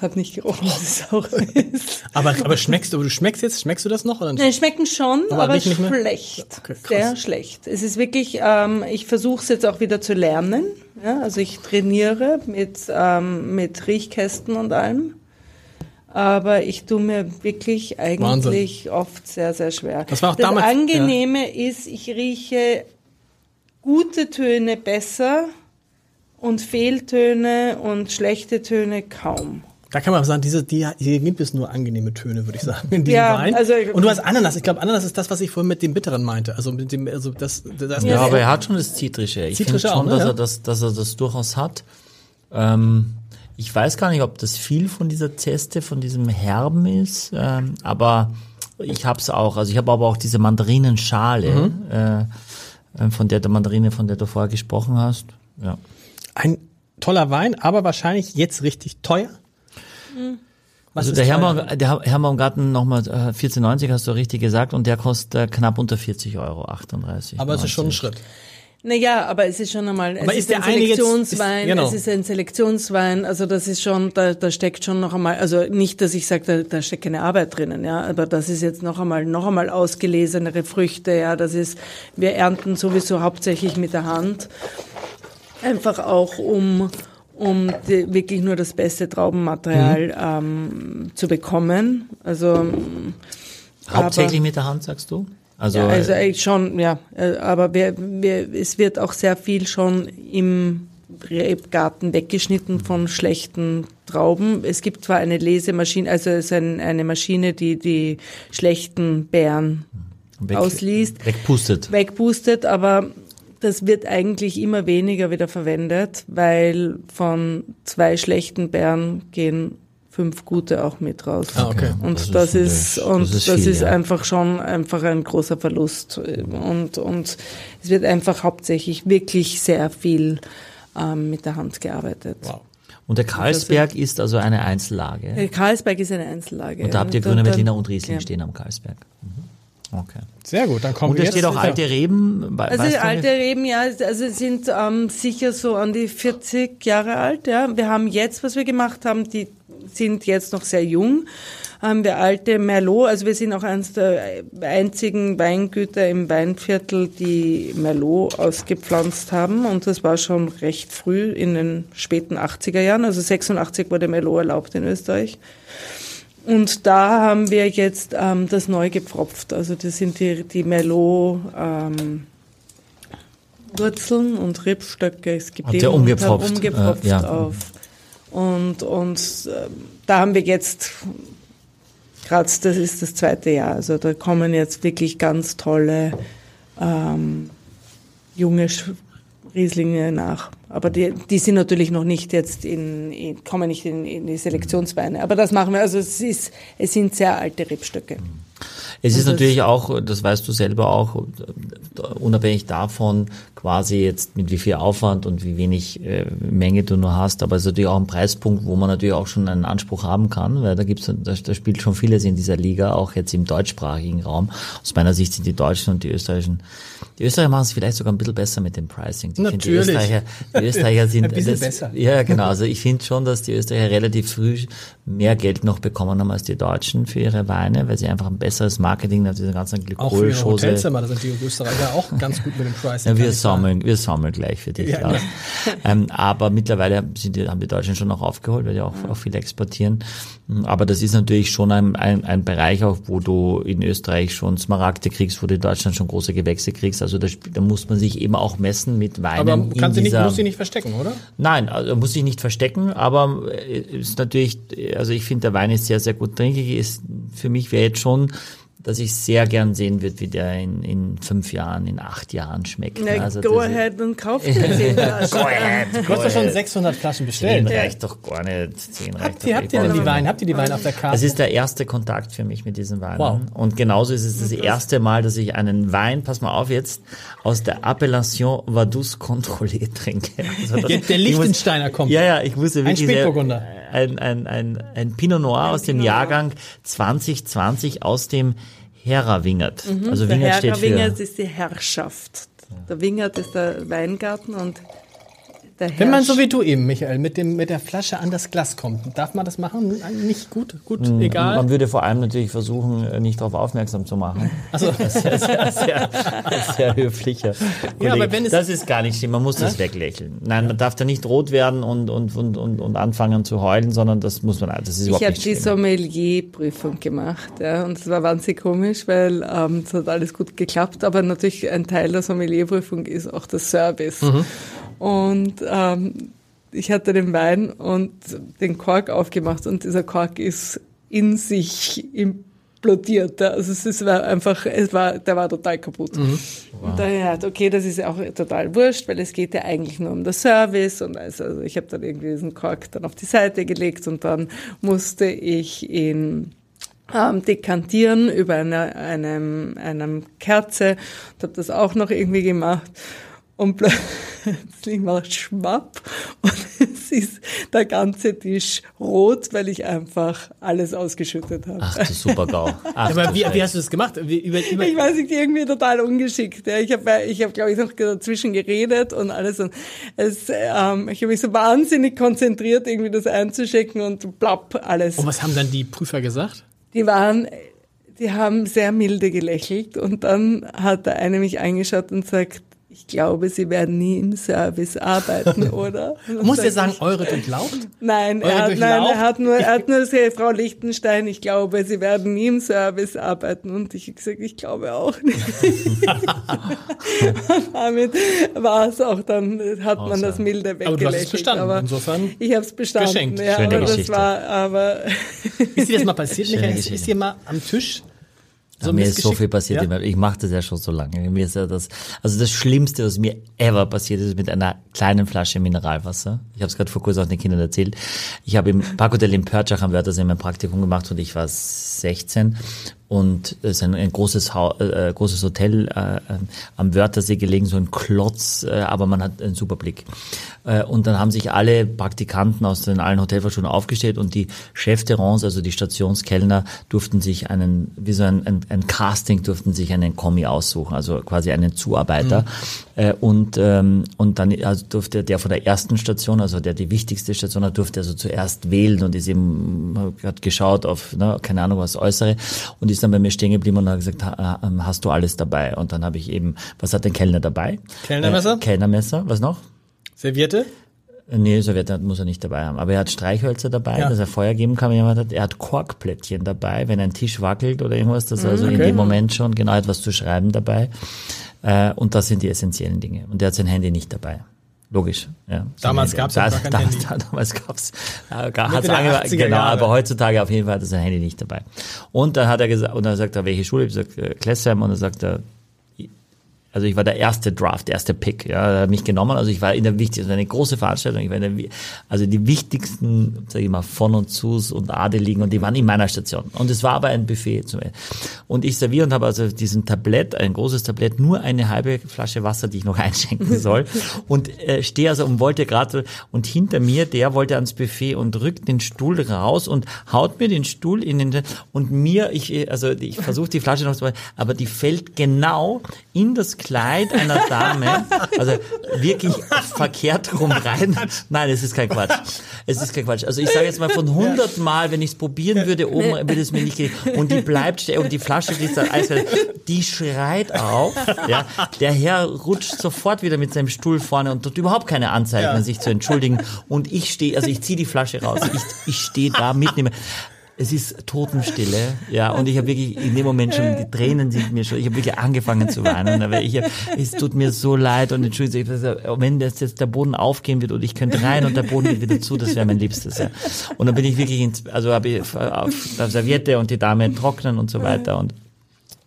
Hat nicht gerochen, dass es sauer [LAUGHS] ist. Aber, aber schmeckst du, aber du schmeckst jetzt, schmeckst du das noch? Oder? Nein, schmecken schon, Aber aber, schlecht. Okay. Sehr schlecht. Es ist wirklich, ähm, ich versuche es jetzt auch wieder zu lernen. Ja? Also ich trainiere mit, ähm, mit Riechkästen und allem. Aber ich tue mir wirklich eigentlich oft sehr, sehr schwer. Das war auch das damals- Angenehme ist, ich rieche gute Töne besser und Fehltöne und schlechte Töne kaum. Da kann man sagen, diese, die, hier gibt es nur angenehme Töne, würde ich sagen, in diesem Ja, Wein. also- Und du hast Ananas. Ich glaube, Ananas ist das, was ich vorhin mit dem Bitteren meinte. Also mit dem, also das, das ja, aber er hat schon das Zitrische. Ich finde Zitrische schon, auch, ne? dass, Ja. er das, dass er das durchaus hat. Ähm, ich weiß gar nicht, ob das viel von dieser Zeste, von diesem Herben ist, ähm, aber ich hab's auch. Also ich habe aber auch diese Mandarinenschale, mhm. äh, von der der Mandarine, von der du vorher gesprochen hast. Ja. Ein toller Wein, aber wahrscheinlich jetzt richtig teuer. Mhm. Was also der Hermann, der Hermann Garten nochmal äh, 14,90 hast du richtig gesagt und der kostet äh, knapp unter 40 Euro, 38. Aber es ist schon ein Schritt. Naja, aber es ist schon einmal, aber es ist, ist ein Selektionswein, ist, genau. es ist ein Selektionswein, also das ist schon, da, da steckt schon noch einmal, also nicht, dass ich sage, da, da steckt keine Arbeit drinnen, ja, aber das ist jetzt noch einmal, noch einmal ausgelesenere Früchte, ja, das ist, wir ernten sowieso hauptsächlich mit der Hand, einfach auch um, um die, wirklich nur das beste Traubenmaterial mhm. ähm, zu bekommen, also Hauptsächlich aber, mit der Hand, sagst du? Also, ja, also eigentlich schon, ja. Äh, aber wir, wir, es wird auch sehr viel schon im Rebgarten weggeschnitten von schlechten Trauben. Es gibt zwar eine Lesemaschine, also es ist ein, eine Maschine, die die schlechten Beeren Weg, ausliest. Wegpustet. Wegpustet, aber das wird eigentlich immer weniger wieder verwendet, weil von zwei schlechten Beeren gehen fünf gute auch mit raus. Ah, okay. Und das, das ist, ist und das ist, viel, ist ja. einfach schon einfach ein großer Verlust. Und, und es wird einfach hauptsächlich wirklich sehr viel ähm, mit der Hand gearbeitet. Wow. Und der Karlsberg ist also eine Einzellage. Der Karlsberg ist eine Einzellage. Und da habt ihr Grüne Veltliner und Riesling ja. stehen am Karlsberg. Mhm. Okay. Sehr gut, dann kommen Und da steht auch alte Reben. Also alte Reben, ja, also sind ähm, sicher so an die 40 Jahre alt. Ja, wir haben jetzt, was wir gemacht haben, die sind jetzt noch sehr jung. Haben wir alte Merlot, also wir sind auch eines der einzigen Weingüter im Weinviertel, die Merlot ausgepflanzt haben. Und das war schon recht früh in den späten 80er Jahren. Also 86 wurde Merlot erlaubt in Österreich. Und da haben wir jetzt ähm, das neu gepfropft. Also das sind die, die Merlot ähm, Wurzeln und Rebstöcke. Es gibt und der umgepfropft, umgepfropft äh, ja. auf und, und äh, da haben wir jetzt, gerade das ist das zweite Jahr, also da kommen jetzt wirklich ganz tolle ähm, junge Rieslinge nach. Aber die, die sind natürlich noch nicht jetzt in, in kommen nicht in, in die Selektionsweine. Aber das machen wir, also es ist, es sind sehr alte Rebstöcke. Es ist natürlich auch, das weißt du selber auch, unabhängig davon, quasi jetzt mit wie viel Aufwand und wie wenig äh, Menge du nur hast, aber es ist natürlich auch ein Preispunkt, wo man natürlich auch schon einen Anspruch haben kann, weil da gibt's, da, da spielt schon vieles in dieser Liga, auch jetzt im deutschsprachigen Raum. Aus meiner Sicht sind die Deutschen und die Österreichischen, die Österreicher machen es vielleicht sogar ein bisschen besser mit dem Pricing. Ich Natürlich. die Österreicher, die Österreicher [LAUGHS] sind, ein bisschen das, besser. ja genau, also ich finde schon, dass die Österreicher relativ früh mehr Geld noch bekommen haben als die Deutschen für ihre Weine, weil sie einfach ein besseres Marketing nach dieser ganzen Glykol-Schose. Auch für Hotelzimmer, da sind die Österreicher auch ganz gut mit dem Pricing. [LAUGHS] Ja, wir sammeln, wir sammeln gleich für dich, ja, [LAUGHS] ähm, Aber mittlerweile sind die, haben die Deutschen schon noch aufgeholt, weil die auch, auch viel exportieren. Aber das ist natürlich schon ein, ein, ein Bereich auch, wo du in Österreich schon Smaragde kriegst, wo du in Deutschland schon große Gewächse kriegst. Also da, da muss man sich eben auch messen mit Weinen. Aber kann sie nicht, muss sie nicht verstecken, oder? Nein, also muss sich nicht verstecken, aber äh, ist natürlich, also ich finde, der Wein ist sehr, sehr gut trinkig. Ist, für mich wäre jetzt schon dass ich sehr gern sehen würde, wie der in, in fünf Jahren, in acht Jahren schmeckt. Na, also go ahead und kauf [LAUGHS] dir zehn Flaschen. go ahead, Du hast doch schon 600 Flaschen bestellt. Zehn reicht doch gar nicht. Zehn reicht habt ihr, habt ihr denn die Weine? Habt ihr die Weine auf der Karte? Das ist der erste Kontakt für mich mit diesen Weinen. Wow. Und genauso ist es das erste Mal, dass ich einen Wein, pass mal auf jetzt, aus der Appellation Vadus Contrôlé trinke. [LAUGHS] Also das, der Lichtensteiner muss, kommt. Ja, ja, ich wusste wirklich. Ein Spätburgunder. Sehr, ein, ein, ein, ein Pinot Noir aus dem Jahrgang 2020 aus dem Hera Wingert. Mhm, also Wingert der steht für... Wingert ist die Herrschaft. Der Wingert ist der Weingarten und wenn man so wie du eben, Michael, mit, dem, mit der Flasche an das Glas kommt, darf man das machen? Nicht gut, gut, mhm. egal. Man würde vor allem natürlich versuchen, äh, nicht darauf aufmerksam zu machen. Also [LAUGHS] sehr, sehr, sehr, sehr höflicher. Ja, aber wenn es das ist gar nicht schlimm, man muss das weglächeln. Nein, man darf da nicht rot werden und, und, und, und, und anfangen zu heulen, sondern das muss man, das ist überhaupt ich nicht Ich habe die Sommelier-Prüfung gemacht, ja, und das war wahnsinnig komisch, weil ähm, es hat alles gut geklappt, aber natürlich ein Teil der Sommelier-Prüfung ist auch der Service. Mhm. Und ähm, ich hatte den Wein und den Kork aufgemacht und dieser Kork ist in sich im explodiert. Also es war einfach, es war, der war total kaputt. Mhm. Wow. Und daher hat, okay, das ist auch total wurscht, weil es geht ja eigentlich nur um das Service und also, also ich habe dann irgendwie diesen Kork dann auf die Seite gelegt und dann musste ich ihn ähm, dekantieren über eine, einem, einem Kerze und habe das auch noch irgendwie gemacht und plötzlich macht Schwapp und es ist der ganze Tisch rot, weil ich einfach alles ausgeschüttet habe. Ach, du super GAU. [LAUGHS] Ach, Aber wie, wie, hast du das gemacht? Wie, über, über ich weiß nicht, irgendwie total ungeschickt. Ja. Ich habe, ich hab, glaube ich, noch dazwischen geredet und alles. Und es, ähm, ich habe mich so wahnsinnig konzentriert, irgendwie das einzuschecken und plapp, alles. Und was haben dann die Prüfer gesagt? Die waren die haben sehr milde gelächelt und dann hat der eine mich eingeschaut und sagt, ich glaube, Sie werden nie im Service arbeiten, [LAUGHS] oder? Muss er sagen, eure durchlaucht? Nein, er hat, nein, er hat nur, er hat [LAUGHS] nur gesagt, Frau Lichtenstein, ich glaube, Sie werden nie im Service arbeiten. Und ich habe gesagt, ich glaube auch nicht. und [LAUGHS] damit war es auch, dann hat man das milde weggelächelt. Aber du hast es bestanden, aber insofern. Ich habe es bestanden. Geschenkt. Ja, Schöne aber Geschichte. das war, aber. ist dir das mal passiert, Michael? Ist, ist dir mal am Tisch so mir ist so viel passiert. Ja? Ich mache das ja schon so lange. Mir ist ja das, also das Schlimmste, was mir ever passiert ist, mit einer kleinen Flasche Mineralwasser. Ich habe es gerade vor kurzem auch den Kindern erzählt. Ich habe im Parkhotel in Pörtschach am Wörthersee mein Praktikum gemacht und ich war 16 und es ist ein, ein großes, ha äh, großes Hotel äh, am Wörthersee gelegen, so ein Klotz, äh, aber man hat einen super Blick. Äh, und dann haben sich alle Praktikanten aus den allen Hotelfachschulen aufgestellt und die Chef de Rance, also die Stationskellner, durften sich einen, wie so ein, ein, ein Casting, durften sich einen Kommi aussuchen, also quasi einen Zuarbeiter. Mhm. Äh, und, ähm, und dann also durfte der von der ersten Station, also der die wichtigste Station hat, durfte also zuerst wählen und ist eben, hat geschaut auf, ne, keine Ahnung was Äußere und ist dann bei mir stehen geblieben und hat gesagt, ähm, hast du alles dabei? Und dann habe ich eben, was hat der Kellner dabei? Kellnermesser? Äh, Kellnermesser, was noch? Serviette? Äh, nee, Serviette muss er nicht dabei haben. Aber er hat Streichhölzer dabei, ja. dass er Feuer geben kann, wenn jemand hat. Er hat Korkplättchen dabei, wenn ein Tisch wackelt oder irgendwas, dass er also okay. in dem Moment schon genau etwas zu schreiben dabei. Äh, und das sind die essentiellen Dinge. Und er hat sein Handy nicht dabei. Logisch, ja. Damals gab es ja kein damals, Handy. [LAUGHS] Damals gab's, äh, hat's ange genau, aber heutzutage auf jeden Fall hat er sein Handy nicht dabei. Und dann hat er gesagt, und dann sagt er, welche Schule? Ich sag, äh, Klessheim, und dann sagt er, also ich war der erste Draft, der erste Pick. Ja, hat mich genommen. Also ich war in der wichtigsten, also eine große Veranstaltung. Ich war in der, also die wichtigsten, sage ich mal, von und zus und Adeligen und die waren in meiner Station. Und es war aber ein Buffet. Und ich serviere und habe also diesen Tablett, ein großes Tablett, nur eine halbe Flasche Wasser, die ich noch [LAUGHS] einschenken soll. und äh, stehe also und wollte gerade und hinter mir, der wollte ans Buffet und rückt den Stuhl raus und haut mir den Stuhl in den und mir, ich also ich versuche die Flasche noch zu, aber die fällt genau in das Kleid einer Dame, also wirklich verkehrt rum rein. Nein, es ist kein Quatsch. Es ist kein Quatsch. Also ich sage jetzt mal von 100 Mal, wenn ich es probieren würde, oben würde es mir nicht gehen. Und die bleibt stehen und die Flasche, die ist dann eiskalt, die schreit auf. Ja, der Herr rutscht sofort wieder mit seinem Stuhl vorne und tut überhaupt keine Anzeigen, ja. sich zu entschuldigen. Und ich stehe, also ich ziehe die Flasche raus. Ich, ich stehe da mitnehme es ist Totenstille, ja, und ich habe wirklich in dem Moment schon, die Tränen sind mir schon, ich habe wirklich angefangen zu weinen, aber ich, es tut mir so leid und entschuldigt, wenn das jetzt der Boden aufgehen wird und ich könnte rein und der Boden geht wieder zu, das wäre mein Liebstes, ja. Und dann bin ich wirklich ins, also habe ich auf der Serviette und die Dame trocknen und so weiter und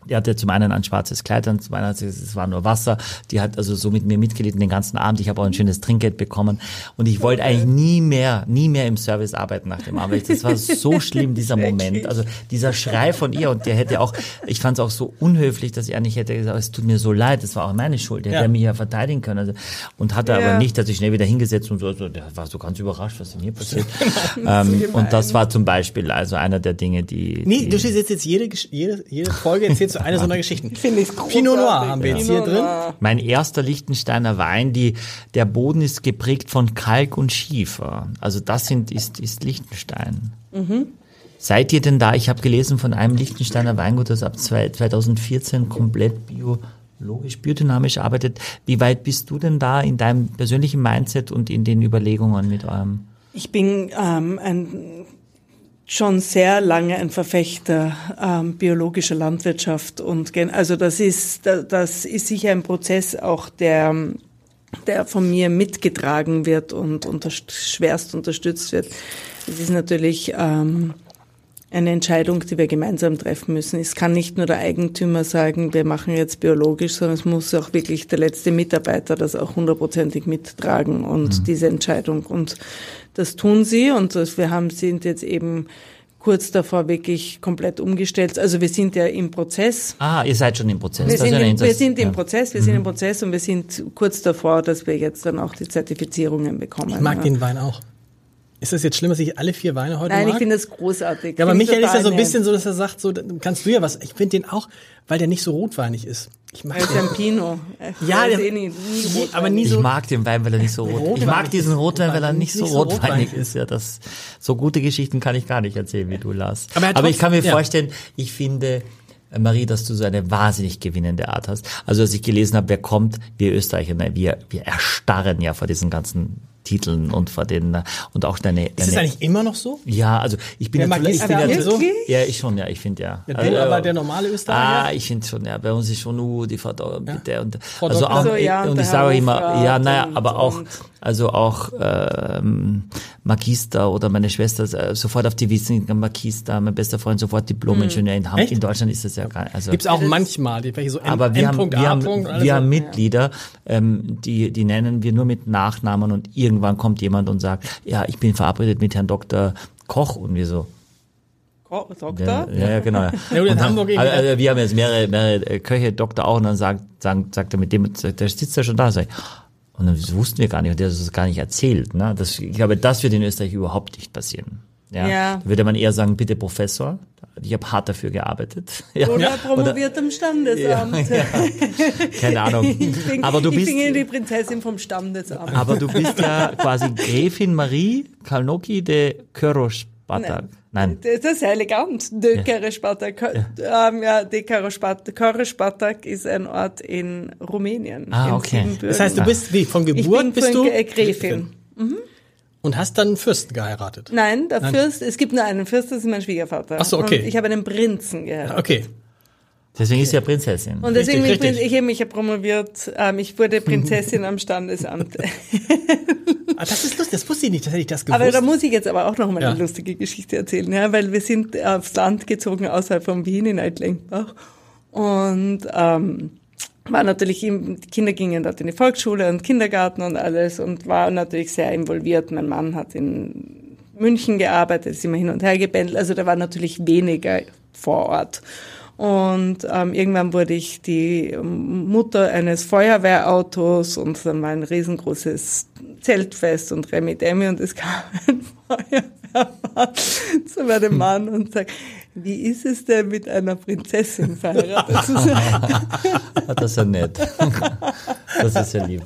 die hatte zum einen ein schwarzes Kleid und zum anderen es war nur Wasser. Die hat also so mit mir mitgelitten den ganzen Abend. Ich habe auch ein schönes Trinkgeld bekommen und ich wollte eigentlich nie mehr, nie mehr im Service arbeiten nach dem Abend. Das war so [LAUGHS] schlimm dieser Moment. Also dieser Schrei von ihr und der hätte auch, ich fand es auch so unhöflich, dass er nicht hätte gesagt, es tut mir so leid, das war auch meine Schuld. Der ja. hätte mich ja verteidigen können also, und hatte ja. aber nicht, dass ich schnell wieder hingesetzt und so, so. Der war so ganz überrascht, was denn hier passiert. [LAUGHS] ähm, und das war zum Beispiel also einer der Dinge, die. Nee, die, du stehst jetzt, jetzt jede, jede, jede Folge erzählst so eine so einer Geschichten. Finde ich Pinot Noir haben wir jetzt hier drin. Mein erster Lichtensteiner Wein, die, der Boden ist geprägt von Kalk und Schiefer. Also das sind, ist, ist Lichtenstein. Mhm. Seid ihr denn da? Ich habe gelesen von einem Lichtensteiner Weingut, das ab 2014 komplett biologisch, biodynamisch arbeitet. Wie weit bist du denn da in deinem persönlichen Mindset und in den Überlegungen mit eurem? Ich bin ähm, ein schon sehr lange ein Verfechter ähm, biologischer Landwirtschaft und also das ist das ist sicher ein Prozess auch der der von mir mitgetragen wird und unter, schwerst unterstützt wird. Es ist natürlich ähm, eine Entscheidung, die wir gemeinsam treffen müssen. Es kann nicht nur der Eigentümer sagen, wir machen jetzt biologisch, sondern es muss auch wirklich der letzte Mitarbeiter das auch hundertprozentig mittragen und mhm. diese Entscheidung. Und das tun sie und wir haben, sind jetzt eben kurz davor wirklich komplett umgestellt. Also wir sind ja im Prozess. Ah, ihr seid schon im Prozess. Wir, sind, im, wir sind im Prozess, wir mhm. sind im Prozess und wir sind kurz davor, dass wir jetzt dann auch die Zertifizierungen bekommen. Ich mag ja. den Wein auch. Ist das jetzt schlimm, dass ich alle vier Weine heute Nein, mag? ich finde das großartig. Ja, aber Michael ist ja so ein bisschen so, dass er sagt, so kannst du ja was. Ich finde den auch, weil der nicht so rotweinig ist. Ich mag den. Pinot. Ja, der, eh nie, nie aber nie so. Ich mag den Wein, weil er nicht so rot. Ich mag diesen Rotwein, weil er nicht, nicht so rotweinig ist. Ja, das so gute Geschichten kann ich gar nicht erzählen, wie du Lars. Aber, aber ich kann mir ja. vorstellen, ich finde Marie, dass du so eine wahnsinnig gewinnende Art hast. Also als ich gelesen habe, wer kommt, wir Österreicher, wir, wir erstarren ja vor diesen ganzen Titeln und vor den und auch deine. deine ist es eigentlich immer noch so? Ja, also ich bin natürlich, ich bin ja, so. Ja, ich schon, ja, ich finde ja. ja also, aber der normale Österreicher? Ah, ich finde schon, ja, bei uns ist schon uh, die Frau bitte ja. und Frau also auch so, ja, und ich sage immer, ja, naja, aber auch also auch ähm, Magister oder meine Schwester äh, sofort auf die Wissen Magister, mein bester Freund sofort Diplom-Ingenieur in Hamburg. In Deutschland ist das ja gar also gibt's auch manchmal, die welche so M, aber wir haben, wir haben, wir haben Mitglieder, ähm, die die nennen wir nur mit Nachnamen und irgendwann kommt jemand und sagt, ja, ich bin verabredet mit Herrn Dr. Koch und wir so Doktor? Ja, ja genau. Ja. in Hamburg dann, also, wir haben jetzt mehrere, mehrere Köche, Doktor auch, und dann sagt, sagt, sagt er mit dem, der sitzt ja schon da, sag ich, und das wussten wir gar nicht, und der hat uns gar nicht erzählt. Ne? Das, ich glaube, das wird in Österreich überhaupt nicht passieren. Ja. ja. Da würde man eher sagen, bitte Professor. Ich habe hart dafür gearbeitet. [LAUGHS] Ja. Oder promoviert Oder, im Standesamt. Ja, ja. [LAUGHS] Keine Ahnung. Ich bin, aber du bist, ich bin die Prinzessin vom Standesamt. Aber du bist ja quasi Gräfin Marie Kalnoki de Körospatak. Nein. Das ist elegant. De ja. Kerespatak. Ja. Ähm, ja, de Kerespatak ist ein Ort in Rumänien. Ah, okay. Das heißt, du bist wie, von Geburt bist du? Gräfin. Mhm. Und hast dann einen Fürsten geheiratet? Nein, der Nein. Fürst, es gibt nur einen Fürst, das ist mein Schwiegervater. Ach so, okay. Und ich habe einen Prinzen geheiratet. Okay. Deswegen okay. ist sie ja Prinzessin. Und deswegen richtig, bin ich, ich habe mich ja promoviert, ähm, ich wurde Prinzessin am Standesamt. [LAUGHS] ah, das ist lustig, das wusste ich nicht, das hätte ich das gewusst. Aber da muss ich jetzt aber auch noch mal ja. eine lustige Geschichte erzählen, ja, weil wir sind aufs Land gezogen außerhalb von Wien in Altlenkbach und ähm, war natürlich, die Kinder gingen dort in die Volksschule und Kindergarten und alles und war natürlich sehr involviert. Mein Mann hat in München gearbeitet, ist immer hin und her gebändelt, also da war natürlich weniger vor Ort. Und ähm, irgendwann wurde ich die Mutter eines Feuerwehrautos und dann war ein riesengroßes Zeltfest und Remi Demi und es kam ein [LAUGHS] Feuerwehrmann zu meinem Mann und sagt, wie ist es denn mit einer Prinzessin verheiratet zu sein? [LAUGHS] das ist ja nett. Das ist ja lieb.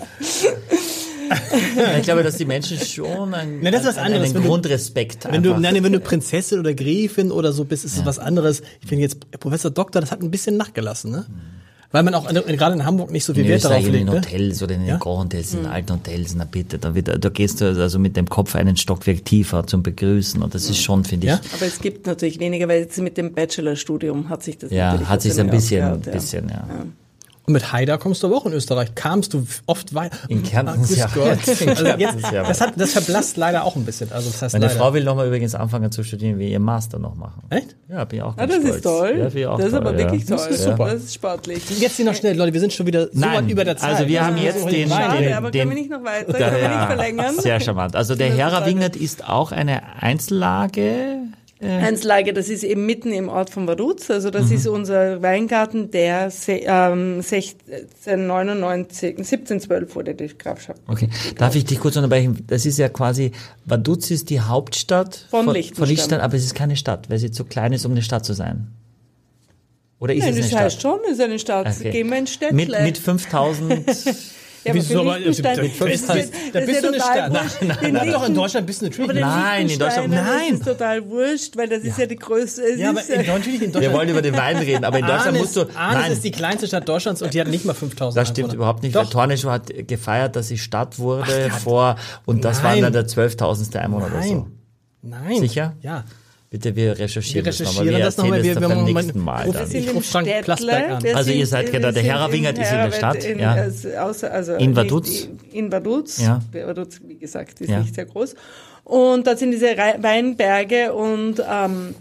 ich glaube, dass die Menschen schon ein, nein, das ist was anderes. einen Grundrespekt wenn du, nein, wenn du Prinzessin oder Gräfin oder so bist, ist es ja. was anderes. Ich finde jetzt Professor Doktor, das hat ein bisschen nachgelassen, ne? Weil man auch gerade in Hamburg nicht so viel in Wert darauf legt. In den ne? Hotels oder in den ja? Grand Hotels, in den alten Hotels, na bitte, da, wird, da gehst du also mit dem Kopf einen Stockwerk tiefer zum Begrüßen und das ist schon, finde ich. Ja? Aber es gibt natürlich weniger, weil jetzt mit dem Bachelorstudium hat sich das ja, hat sich ein bisschen, ein bisschen, ja. ja. Und mit Haida kommst du aber auch in Österreich. Kamst du oft weiter? In Kärnten, ja. Gott. [LAUGHS] Also jetzt, das, hat, das verblasst leider auch ein bisschen. Also das heißt Meine leider. Frau will nochmal übrigens anfangen zu studieren, wie ihr Master noch machen. Echt? Ja, bin ich auch ganz ja, das stolz. ist toll. Ja, ich auch das ist toll, aber wirklich ja. toll. Das ist super. Das ist sportlich. Jetzt hier noch schnell, Leute, wir sind schon wieder so Nein, über der Zeit. Also wir haben jetzt den, Schade, den, aber den, können wir nicht noch weiter? Können wir nicht verlängern? Sehr charmant. Also der Herr Wingert ist auch eine Einzellage äh. Heinz-Lager, das ist eben mitten im Ort von Vaduz. Also das mhm. ist unser Weingarten, der ähm, 1699, 1712 wurde die Grafschaft. Okay, darf ich dich kurz unterbrechen? Das ist ja quasi, Vaduz ist die Hauptstadt von, von Liechtenstein. Von Liechtenstein, aber es ist keine Stadt, weil sie zu klein ist, um eine Stadt zu sein. Oder ist Nein, es eine das Stadt? heißt schon, es ist eine Stadt. Okay. Gehen wir in Städtle. Mit, mit 5000 [LAUGHS] Ja, Wieso aber aber, da, bist, ist, da bist du eine Stadt. Nein, nein, nein, doch in Deutschland bist du natürlich. Aber nein, in Deutschland nein. Das ist total wurscht, weil das ist ja, ja die größte. Ja, aber in, natürlich in Deutschland. Wir wollen über den Wein reden, aber in Deutschland Arnes, musst du. Arnes nein. ist die kleinste Stadt Deutschlands und die hat nicht mal 5000 Das stimmt überhaupt nicht. Doch. Tornischow hat gefeiert, dass sie Stadt wurde Ach, vor und das nein. war dann der 12.000. Einwohner oder so. Nein. Sicher? Ja. Bitte, wir recherchieren, wir recherchieren das nochmal. Wir, das wir, beim wir nächsten Mal. Wir sind im Städtle, also ihr seid genau, der Herrawingert ist in der Stadt. In, ja. also, also in Vaduz. In Vaduz. Ja. Vaduz, wie gesagt, ist ja. nicht sehr groß. Und da sind diese Weinberge und ähm,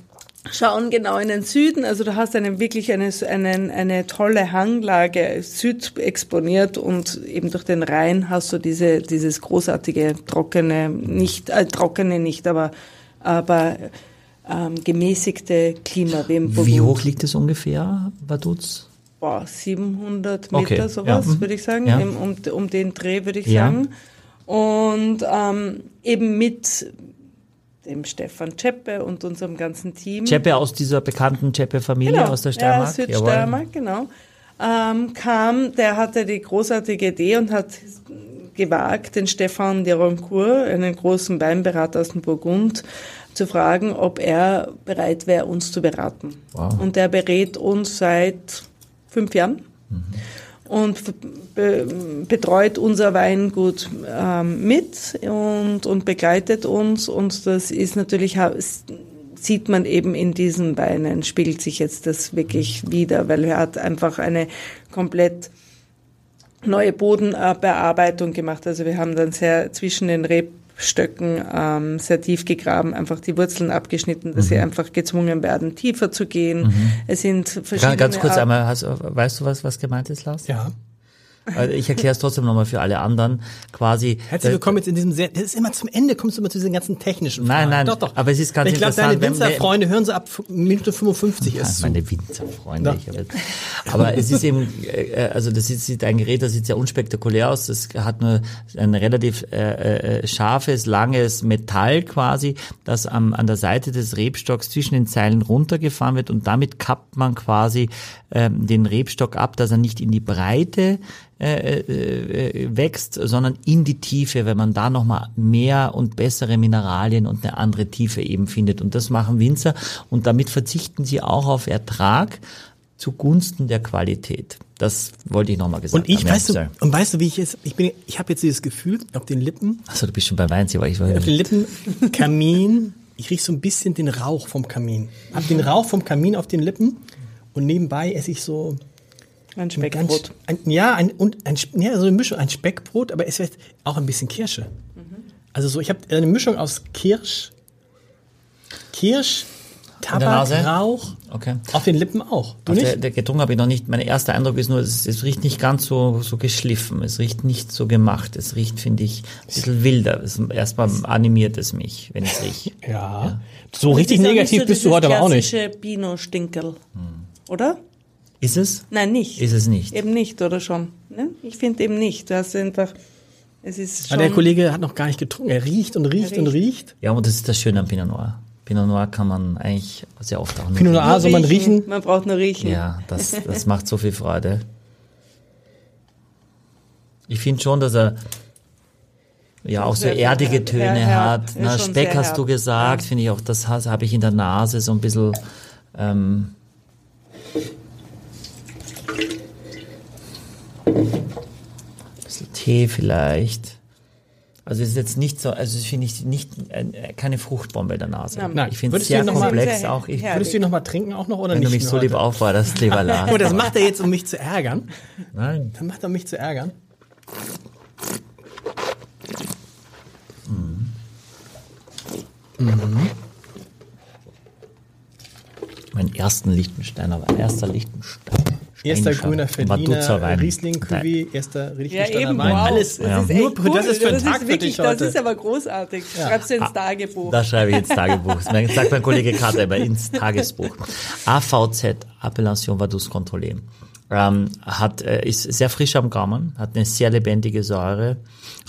schauen genau in den Süden. Also du hast einen wirklich eine, einen, eine tolle Hanglage Süd exponiert und eben durch den Rhein hast du diese, dieses großartige trockene, nicht äh, trockene nicht, aber aber ähm, gemäßigte Klima. Wie hoch liegt es ungefähr, Vaduz? Boah, 700 Meter okay. sowas, ja. würde ich sagen, ja. um, um den Dreh würde ich ja. sagen. Und ähm, eben mit dem Stefan Czeppe und unserem ganzen Team. Czeppe aus dieser bekannten Czeppe-Familie genau. aus der Steiermark? Ja, Südsteiermark, genau. Ähm, kam, der hatte die großartige Idee und hat gewagt, den Stefan de Roncourt, einen großen Weinberater aus dem Burgund, zu fragen, ob er bereit wäre, uns zu beraten. Wow. Und er berät uns seit fünf Jahren. Mhm und betreut unser Weingut ähm, mit und, und begleitet uns. Und das ist natürlich, sieht man eben in diesen Weinen, spiegelt sich jetzt das wirklich wieder, weil er hat einfach eine komplett neue Bodenbearbeitung gemacht. Also wir haben dann sehr zwischen den Reb Stöcken ähm, sehr tief gegraben, einfach die Wurzeln abgeschnitten, dass mhm. sie einfach gezwungen werden, tiefer zu gehen. Mhm. Es sind verschiedene. Ganz kurz einmal, hast, weißt du was, was gemeint ist, Lars? Ja. Also ich erkläre es trotzdem nochmal für alle anderen. Quasi. Herzlich willkommen jetzt in diesem sehr, das ist immer zum Ende, kommst du immer zu diesen ganzen technischen Fragen. Nein, nein, doch, doch. aber es ist ganz ich glaub, interessant. Ich glaube, deine Winzerfreunde hören sie ab Minute 55 ja, ist Meine Winzerfreunde. Ja. Aber es ist eben, äh, also das ist ein Gerät, das sieht sehr unspektakulär aus. Das hat nur ein relativ äh, äh, scharfes, langes Metall quasi, das am, an der Seite des Rebstocks zwischen den Zeilen runtergefahren wird und damit kappt man quasi ähm, den Rebstock ab, dass er nicht in die Breite äh, äh, wächst, sondern in die Tiefe, wenn man da nochmal mehr und bessere Mineralien und eine andere Tiefe eben findet. Und das machen Winzer und damit verzichten sie auch auf Ertrag zugunsten der Qualität. Das wollte ich nochmal gesagt und ich, haben. Weißt du, und weißt du, wie ich jetzt, ich bin, ich habe jetzt dieses Gefühl auf den Lippen. Achso, du bist schon bei Weinzi, aber ich war Auf den Lippen, Kamin, ich rieche so ein bisschen den Rauch vom Kamin. Hab den Rauch vom Kamin auf den Lippen und nebenbei esse ich so ein Speckbrot. Ein, ja, ein, und ein, ja, so eine Mischung, ein Speckbrot, aber es wird auch ein bisschen Kirsche. Mhm. Also so, ich habe eine Mischung aus Kirsch, Kirsch, Tabak, Rauch, okay. auf den Lippen auch. Du nicht? Der, der getrunken habe ich noch nicht. Mein erster Eindruck ist nur, es, es, riecht nicht ganz so, so geschliffen. Es riecht nicht so gemacht. Es riecht, finde ich, ein bisschen wilder. Es, erstmal animiert es mich, wenn es rieche. Ja. ja. So richtig negativ so bist du heute aber auch nicht. Pinot-Stinkel, hm. Oder? Ist es? Nein, nicht. Ist es nicht? Eben nicht, oder schon? Ne? Ich finde eben nicht. Du hast einfach, es ist schon. Aber der Kollege hat noch gar nicht getrunken. Er riecht und riecht, riecht. und riecht. Ja, und das ist das Schöne am Pinot Noir. Pinot Noir kann man eigentlich sehr oft auch nur Pinot Noir soll man riechen. Man braucht nur riechen. Ja, das, das macht so viel Freude. Ich finde schon, dass er ja auch so erdige Töne hat. Na, Speck hast du gesagt, ja. finde ich auch, das habe ich in der Nase so ein bisschen ähm, ein bisschen Tee vielleicht. Also es ist jetzt nicht so, also finde ich nicht äh, keine Fruchtbombe in der Nase. Nein, ich finde es sehr komplex mal, auch. Ich, würdest du noch mal trinken auch noch oder wenn nicht? Wenn du mich so lieber aufforderst, lieber Lars. [LAUGHS] Aber das macht er jetzt, um mich zu ärgern. Nein. Dann macht er mich zu ärgern. Mhm. Mhm. Mein ersten Lichtensteiner, mein erster Lichtenstein. Erster grüner Feldiner, Riesling Cuvée, erster Liechtensteiner ja, Wein. Wow. Alles. Das, ist Nur, cool. das ist für ein Tag wirklich, für. Das ist aber großartig. Ja. Schreibst du ins Tagebuch. Da schreibe ich ins Tagebuch. Das sagt mein Kollege Kater immer ins Tagesbuch. AVZ, Appellation Vaduz Contrôlée. Ähm, hat, äh, ist sehr frisch am Gaumen, hat eine sehr lebendige Säure,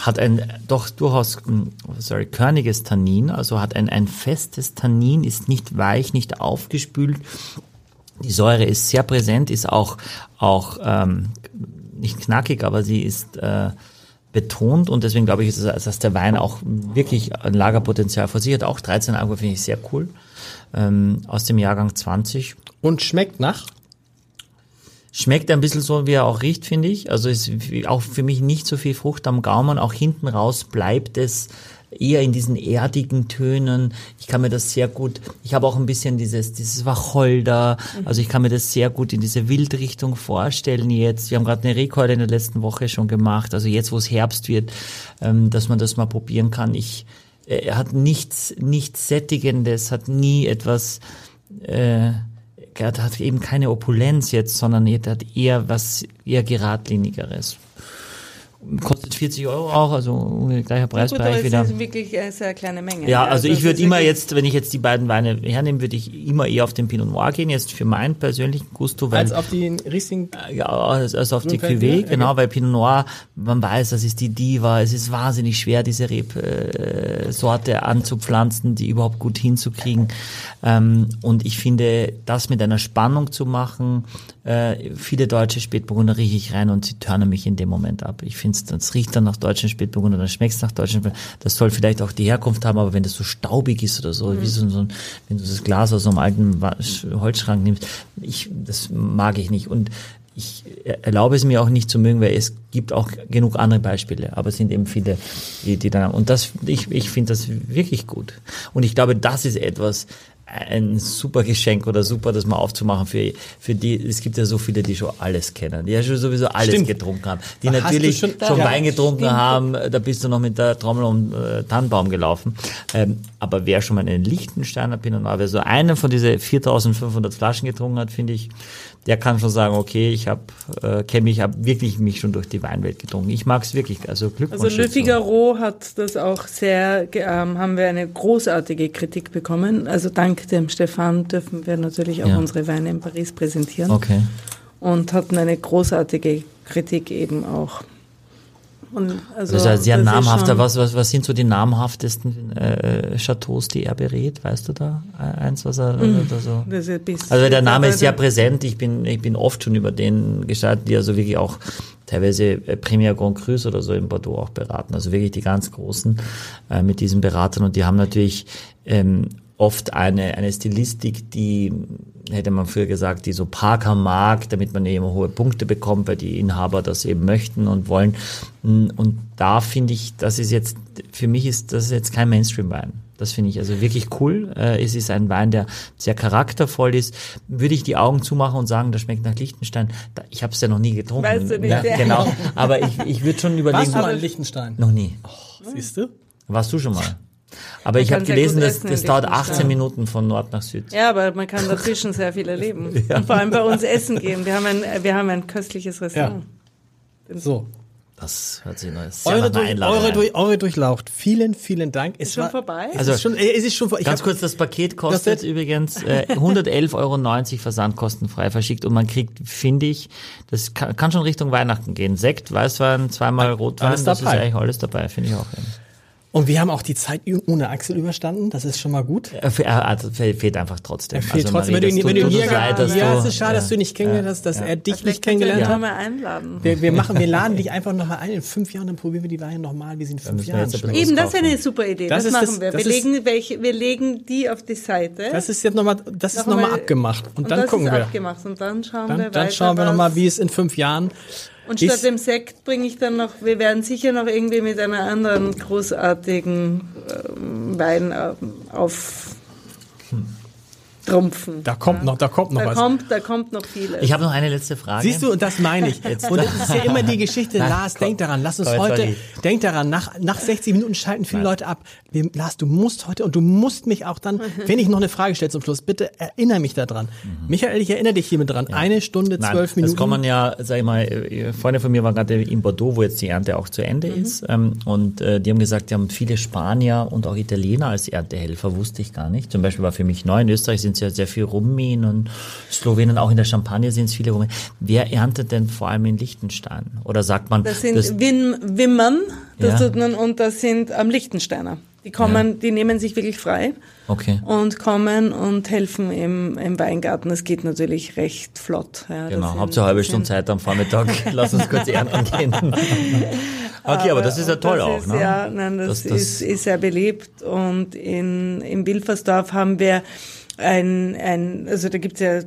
hat ein doch durchaus hm, sorry, körniges Tannin, also hat ein, ein festes Tannin, ist nicht weich, nicht aufgespült. Die Säure ist sehr präsent, ist auch, auch ähm, nicht knackig, aber sie ist äh, betont und deswegen glaube ich, dass, der Wein auch wirklich ein Lagerpotenzial vor sich hat. Auch 13 Euro finde ich sehr cool. Ähm, aus dem Jahrgang 20. Und schmeckt nach? Schmeckt ein bisschen so, wie er auch riecht, finde ich. Also ist auch für mich nicht so viel Frucht am Gaumen. Auch hinten raus bleibt es eher in diesen erdigen Tönen. Ich kann mir das sehr gut, ich habe auch ein bisschen dieses, dieses Wacholder, also ich kann mir das sehr gut in diese Wildrichtung vorstellen jetzt. Wir haben gerade eine Rekorde in der letzten Woche schon gemacht, also jetzt, wo es Herbst wird, ähm, dass man das mal probieren kann. Ich, er hat nichts, nichts Sättigendes, hat nie etwas, äh, Gerd hat eben keine Opulenz jetzt, sondern er hat eher was eher geradlinigeres. Kostet 40 Euro auch, also gleicher Preisbereich Gut, wieder. Das ist wirklich eine sehr kleine Menge. Ja, also ich es würde immer jetzt, wenn ich jetzt die beiden Weine hernehme, würde ich immer eher auf den Pinot Noir gehen, jetzt für meinen persönlichen Gusto, weil Als auf die Riesling. ja, also also auf die Cuvée, ja, genau, okay. weil Pinot Noir, man weiß, das ist die Diva, es ist wahnsinnig schwer, diese Rebsorte äh, anzupflanzen, die überhaupt gut hinzukriegen. Ähm, und ich finde, das mit einer Spannung zu machen, äh, viele deutsche Spätburgunder rieche ich rein und sie turnen mich in dem Moment ab. Ich finde, das riecht dann nach deutschen Spätburgunder, dann schmeckt es nach deutschen. Das soll vielleicht auch die Herkunft haben, aber wenn das so staubig ist oder so, wie so, so ein, wenn du das Glas aus so einem alten Holzschrank nimmst, ich, das mag ich nicht. Und ich erlaube es mir auch nicht zu mögen, weil es gibt auch genug andere Beispiele, aber es sind eben viele, die, die dann und das ich ich finde das wirklich gut und ich glaube, das ist etwas ein super Geschenk oder super, das mal aufzumachen für für die. Es gibt ja so viele, die schon alles kennen, die ja schon sowieso alles Stimmt. getrunken haben, die hast natürlich schon- schon, Ja, Wein getrunken stimmt. haben. Da bist du noch mit der Trommel um äh, Tannenbaum gelaufen. Ähm, aber wer schon mal einen Lichtensteiner Pinot Noir, wer so einen von diese 4.500 Flaschen getrunken hat, finde ich, der kann schon sagen, okay, ich habe äh, kenne mich, habe wirklich mich schon durch die Weinwelt getrunken. Ich mag es wirklich, also Glückwunsch. Also Le. Figaro hat das auch sehr, ähm, haben wir eine großartige Kritik bekommen. Also dank dem Stefan dürfen wir natürlich auch Ja. unsere Weine in Paris präsentieren Okay. und hatten eine großartige Kritik eben auch. Und also Das ist ja sehr namhafter. Was, was, was sind so die namhaftesten äh, Chateaus, die er berät? Weißt du da eins, was er Mhm. oder so? Also der Name ist sehr präsent. Ich bin, ich bin oft schon über den gestartet, die also wirklich auch teilweise äh, Premier Grand Crus oder so in Bordeaux auch beraten. Also wirklich die ganz großen äh, mit diesen Beratern. Und die haben natürlich ähm, oft eine, eine Stilistik, die hätte man früher gesagt, die so Parker mag, damit man eben hohe Punkte bekommt, weil die Inhaber das eben möchten und wollen. Und da finde ich, das ist jetzt, für mich ist das jetzt kein Mainstream-Wein. Das finde ich also wirklich cool. Äh, Es ist ein Wein, der sehr charaktervoll ist. Würde ich die Augen zumachen und sagen, das schmeckt nach Liechtenstein. Ich habe es ja noch nie getrunken. Weißt du nicht, ja. Genau. Aber ich, ich würde schon überlegen. Warst du mal in Liechtenstein? Noch nie. Siehst du? Warst du schon mal? Aber Man ich habe gelesen, dass das dauert Liechtenstein. 18 Minuten von Nord nach Süd. Ja, aber man kann dazwischen sehr viel erleben. [LAUGHS] Und vor allem bei uns essen gehen. Wir haben ein, wir haben ein köstliches Restaurant. So. Das hört sich noch sehr Eure, nach durch, eure, durch, eure Durchlaucht. Vielen, vielen Dank. Es Schon war, vorbei? Es Also, ist schon, es ist schon, vor- ich Ganz hab- kurz, das Paket Das kostet wird- übrigens [LAUGHS] äh, 111,90 Euro versandkostenfrei verschickt und man kriegt, finde ich, das kann, kann schon Richtung Weihnachten gehen. Sekt, Weißwein, zweimal Rotwein, alles das ist dabei. eigentlich alles dabei, finde ich auch. Und wir haben auch die Zeit ohne Axel überstanden. Das ist schon mal gut. Er, er, fe- fehlt einfach trotzdem. Er fehlt Also, trotzdem, Marie, wenn du wenn du ihn hier leid, Ja, du, es ist schade, dass du ihn nicht kennengelernt ja, hast, dass ja. er dich nicht wir kennengelernt hat. noch mal einladen. Wir, wir machen, wir [LAUGHS] laden dich einfach nochmal ein in fünf Jahren, dann probieren wir die Weine nochmal, wie sie in fünf wir Jahren. Eben, das ist eine super Idee. Das Das, machen das- wir. das Wir ist- legen, welche, wir legen die auf die Seite. Das ist jetzt nochmal, das ist Noch nochmal mal- abgemacht. Und, dann das gucken ist wir. abgemacht. Und dann schauen wir Dann, weiter. dann schauen wir nochmal, wie es in fünf Jahren Und statt dem Sekt bringe ich dann noch, wir werden sicher noch irgendwie mit einer anderen großartigen ähm, Wein ähm, auf trumpfen. Da kommt noch, da kommt noch da was. kommt, da kommt noch vieles. Ich habe noch eine letzte Frage. Siehst du, und das meine ich. [LAUGHS] Und das ist ja immer die Geschichte, Lars, denk daran, lass uns komm, jetzt heute, sorry. denk daran, nach, nach 60 Minuten schalten viele Leute ab. Wir, Lars, du musst heute, und du musst mich auch dann, [LAUGHS] wenn ich noch eine Frage stelle zum Schluss, bitte erinnere mich daran. Michael, ich erinnere dich hiermit dran. Eine Stunde, Mhm. Nein, zwölf Minuten. Das kommen ja, sag ich mal, äh, Freunde von mir waren gerade in Bordeaux, wo jetzt die Ernte auch zu Ende Mhm. ist. Ähm, und äh, die haben gesagt, die haben viele Spanier und auch Italiener als Erntehelfer, wusste ich gar nicht. Zum Beispiel war für mich neu, in Österreich sind es ja sehr viel Rumänen und Slowenen, auch in der Champagne sind es viele Rumänen. Wer erntet denn vor allem in Liechtenstein? Oder sagt man, Das sind Wim, Wimmern, das Ja. tut man, und das sind am Lichtensteiner. Die kommen, die nehmen sich wirklich frei okay. und kommen und helfen im, im Weingarten. Das geht natürlich recht flott. Ja, das Genau, habt ihr eine halbe das Stunde Zeit am Vormittag. [LAUGHS] Lass uns kurz ernten gehen. Okay, aber das ist ja toll das auch, ist, ne? Ja, nein, das, Das- das- ist, ist sehr beliebt. Und in, in Wilfersdorf haben wir ein, ein, also da gibt's ja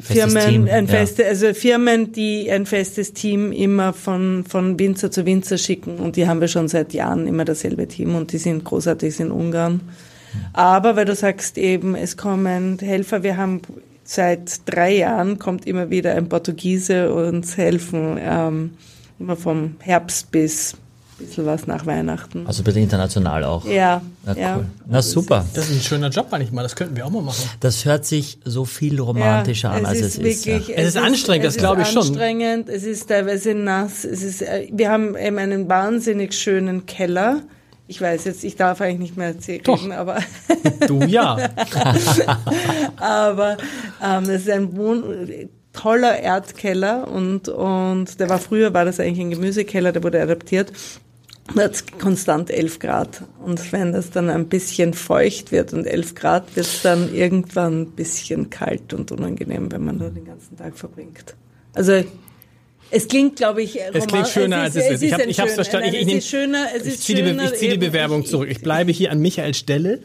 Firmen, ein ja. feste, also Firmen, die ein festes Team immer von, von Winzer zu Winzer schicken. Und die haben wir schon seit Jahren immer dasselbe Team und die sind großartig in Ungarn. Aber weil du sagst eben, es kommen Helfer, wir haben seit drei Jahren kommt immer wieder ein Portugiese uns helfen, ähm, immer vom Herbst bis bisschen was nach Weihnachten. Also bitte international auch. Ja, Na, ja. cool. Na super. Das ist ein schöner Job manchmal, das könnten wir auch mal machen. Das hört sich so viel romantischer an, als es ist. wirklich- Ja. Es ist anstrengend, das glaube ich schon. Es ist anstrengend, es ist teilweise nass, es ist, äh, wir haben eben einen wahnsinnig schönen Keller. Ich weiß jetzt, ich darf eigentlich nicht mehr erzählen, Doch. aber, Du ja. [LAUGHS] aber ähm, das ist ein Wohn toller Erdkeller und, und der war früher, war das eigentlich ein Gemüsekeller, der wurde adaptiert. Da hat konstant 11 Grad. Und wenn das dann ein bisschen feucht wird und 11 Grad, wird es dann irgendwann ein bisschen kalt und unangenehm, wenn man da den ganzen Tag verbringt. Also es klingt, glaube ich, Es klingt schöner, als es ist. Ich, hab, ein ich habe es verstanden. Nein, Ich, es ist schöner, es ich ist ziehe die, schöner. ich ziehe die eben- Bewerbung zurück. Ich bleibe hier an Michaels Stelle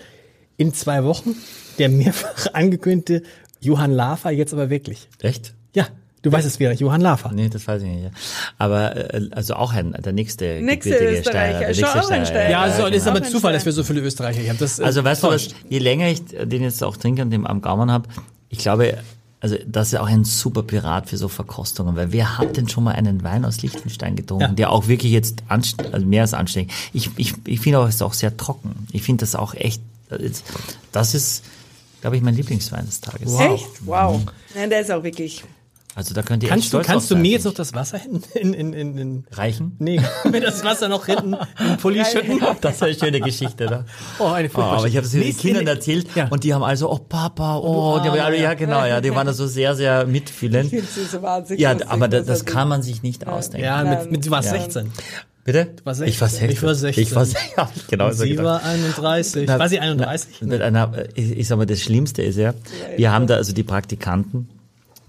in zwei Wochen. Der mehrfach [LAUGHS] angekündigte Johann Lafer, jetzt aber wirklich. Echt? Ja, du weißt es wieder, Johann Lafer. Nee, das weiß ich nicht. ja. Aber äh, also auch ein, der nächste Nächste Österreicher. Steirer, der nächste auch ein Steirer. Ja, so, das ist genau. aber Auch ein Zufall, dass wir so viele Österreicher hier haben. Das, äh, Also weißt du was, täuscht. je länger ich den jetzt auch trinke und den am Gaumen habe, ich glaube, also das ist auch ein super Pirat für so Verkostungen, weil wer hat denn schon mal einen Wein aus Liechtenstein getrunken, Ja. der auch wirklich jetzt also mehr als anständig. Ich, ich, ich finde auch, es ist auch sehr trocken. Ich finde das auch echt, das ist, glaube ich, mein Lieblingswein des Tages. Echt? Wow. Nein, der ist auch wirklich. Also da könnt ihr echt Kannst du, stolz kannst drauf du mir jetzt noch das Wasser hinten in, in, in, in reichen? Nee, [LAUGHS] mir das Wasser noch hinten im Pulli schütten. Das ist eine schöne Geschichte, da. Oh, eine Oh, aber ich habe es den Kindern erzählt Ja. und die haben also, oh Papa, oh, die haben alle, ja genau, ja, die waren da so sehr, sehr mitfühlend. Ich so wahnsinnig Ja, lustig, aber das, das kann man sich nicht ausdenken. Ja, mit, mit, du warst Ja. 16. Bitte? warst Ich war 16. 16. Ich war 16. Ich war 16. [LAUGHS] Ja, genau so Sie gedacht. war 31. Na, war sie 31? Mit einer, ich, ich sag mal, das Schlimmste ist ja, wir haben da also die Praktikanten,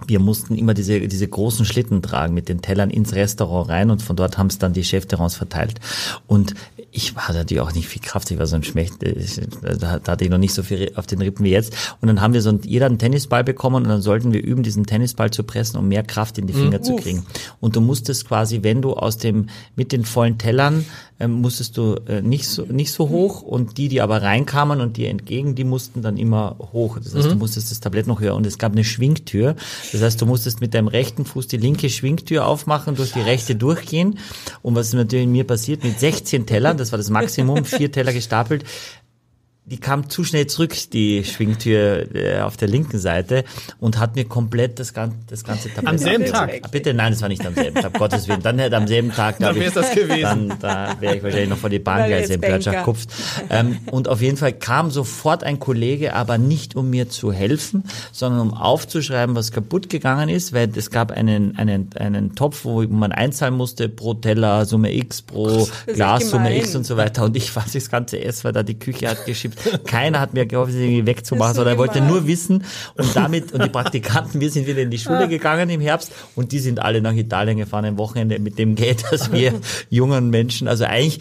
wir mussten immer diese, diese großen Schlitten tragen mit den Tellern ins Restaurant rein und von dort haben es dann die Chefterrans verteilt. Und ich hatte natürlich auch nicht viel Kraft, ich war so ein Schmecht, da da hatte ich noch nicht so viel auf den Rippen wie jetzt. Und dann haben wir so ein, jeder einen Tennisball bekommen und dann sollten wir üben, diesen Tennisball zu pressen, um mehr Kraft in die Finger zu kriegen. Und du musstest quasi, wenn du aus dem, mit den vollen Tellern, ähm, musstest du äh, nicht so, nicht so hoch und die, die aber reinkamen und dir entgegen, die mussten dann immer hoch. Das heißt, du musstest das Tablett noch höher und es gab eine Schwingtür. Das heißt, du musstest mit deinem rechten Fuß die linke Schwingtür aufmachen, durch die rechte durchgehen. Und was natürlich mir passiert, mit 16 Tellern, das war das Maximum, vier Teller gestapelt, die kam zu schnell zurück, die Schwingtür äh, auf der linken Seite und hat mir komplett das ganze, das ganze Tablett Am selben. Tag? Bitte, nein, das war nicht am selben Tag, Gottes Willen. Dann hätte am selben Tag, Dann glaube ich, wär's das gewesen. dann da wäre ich wahrscheinlich noch vor die Bahngleise im Platschach Banker. kupft. Ähm, und auf jeden Fall kam sofort ein Kollege, aber nicht um mir zu helfen, sondern um aufzuschreiben, was kaputt gegangen ist, weil es gab einen, einen, einen Topf, wo man einzahlen musste pro Teller, Summe X, pro Glas, Summe. X und so weiter. Und ich weiß das ganze Ess, weil da die Küche hat geschippt. Keiner hat mir gehofft, sie irgendwie wegzumachen, Das sondern er wollte nur wissen. Und damit, und die Praktikanten, wir sind wieder in die. Schule gegangen im Herbst und die sind alle nach Italien gefahren am Wochenende mit dem Geld, [LAUGHS] dass wir jungen Menschen, also eigentlich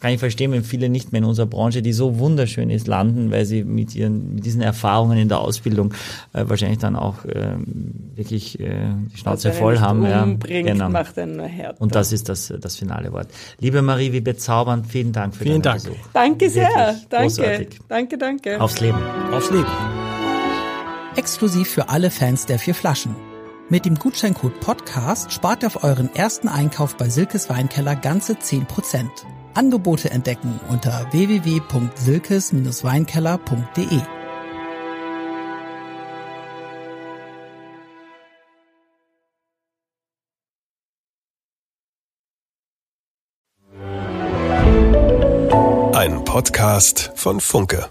kann ich verstehen, wenn viele nicht mehr in unserer Branche, die so wunderschön ist, landen, weil sie mit ihren, mit diesen Erfahrungen in der Ausbildung äh, wahrscheinlich dann auch ähm, wirklich äh, die Schnauze Was einen voll haben. Ja, Umbringt, genau. macht einen härter. Und das ist das, das finale Wort. Liebe Marie, wie bezaubernd, vielen Dank für Vielen deinen Dank. Besuch. Danke sehr. Wirklich Danke. großartig. Danke, danke. Aufs Leben. Aufs Leben. Exklusiv für alle Fans der vier Flaschen. Mit dem Gutscheincode Podcast spart ihr auf euren ersten Einkauf bei Silkes Weinkeller ganze 10%. Angebote entdecken unter www.silkes-weinkeller.de. Podcast von Funke.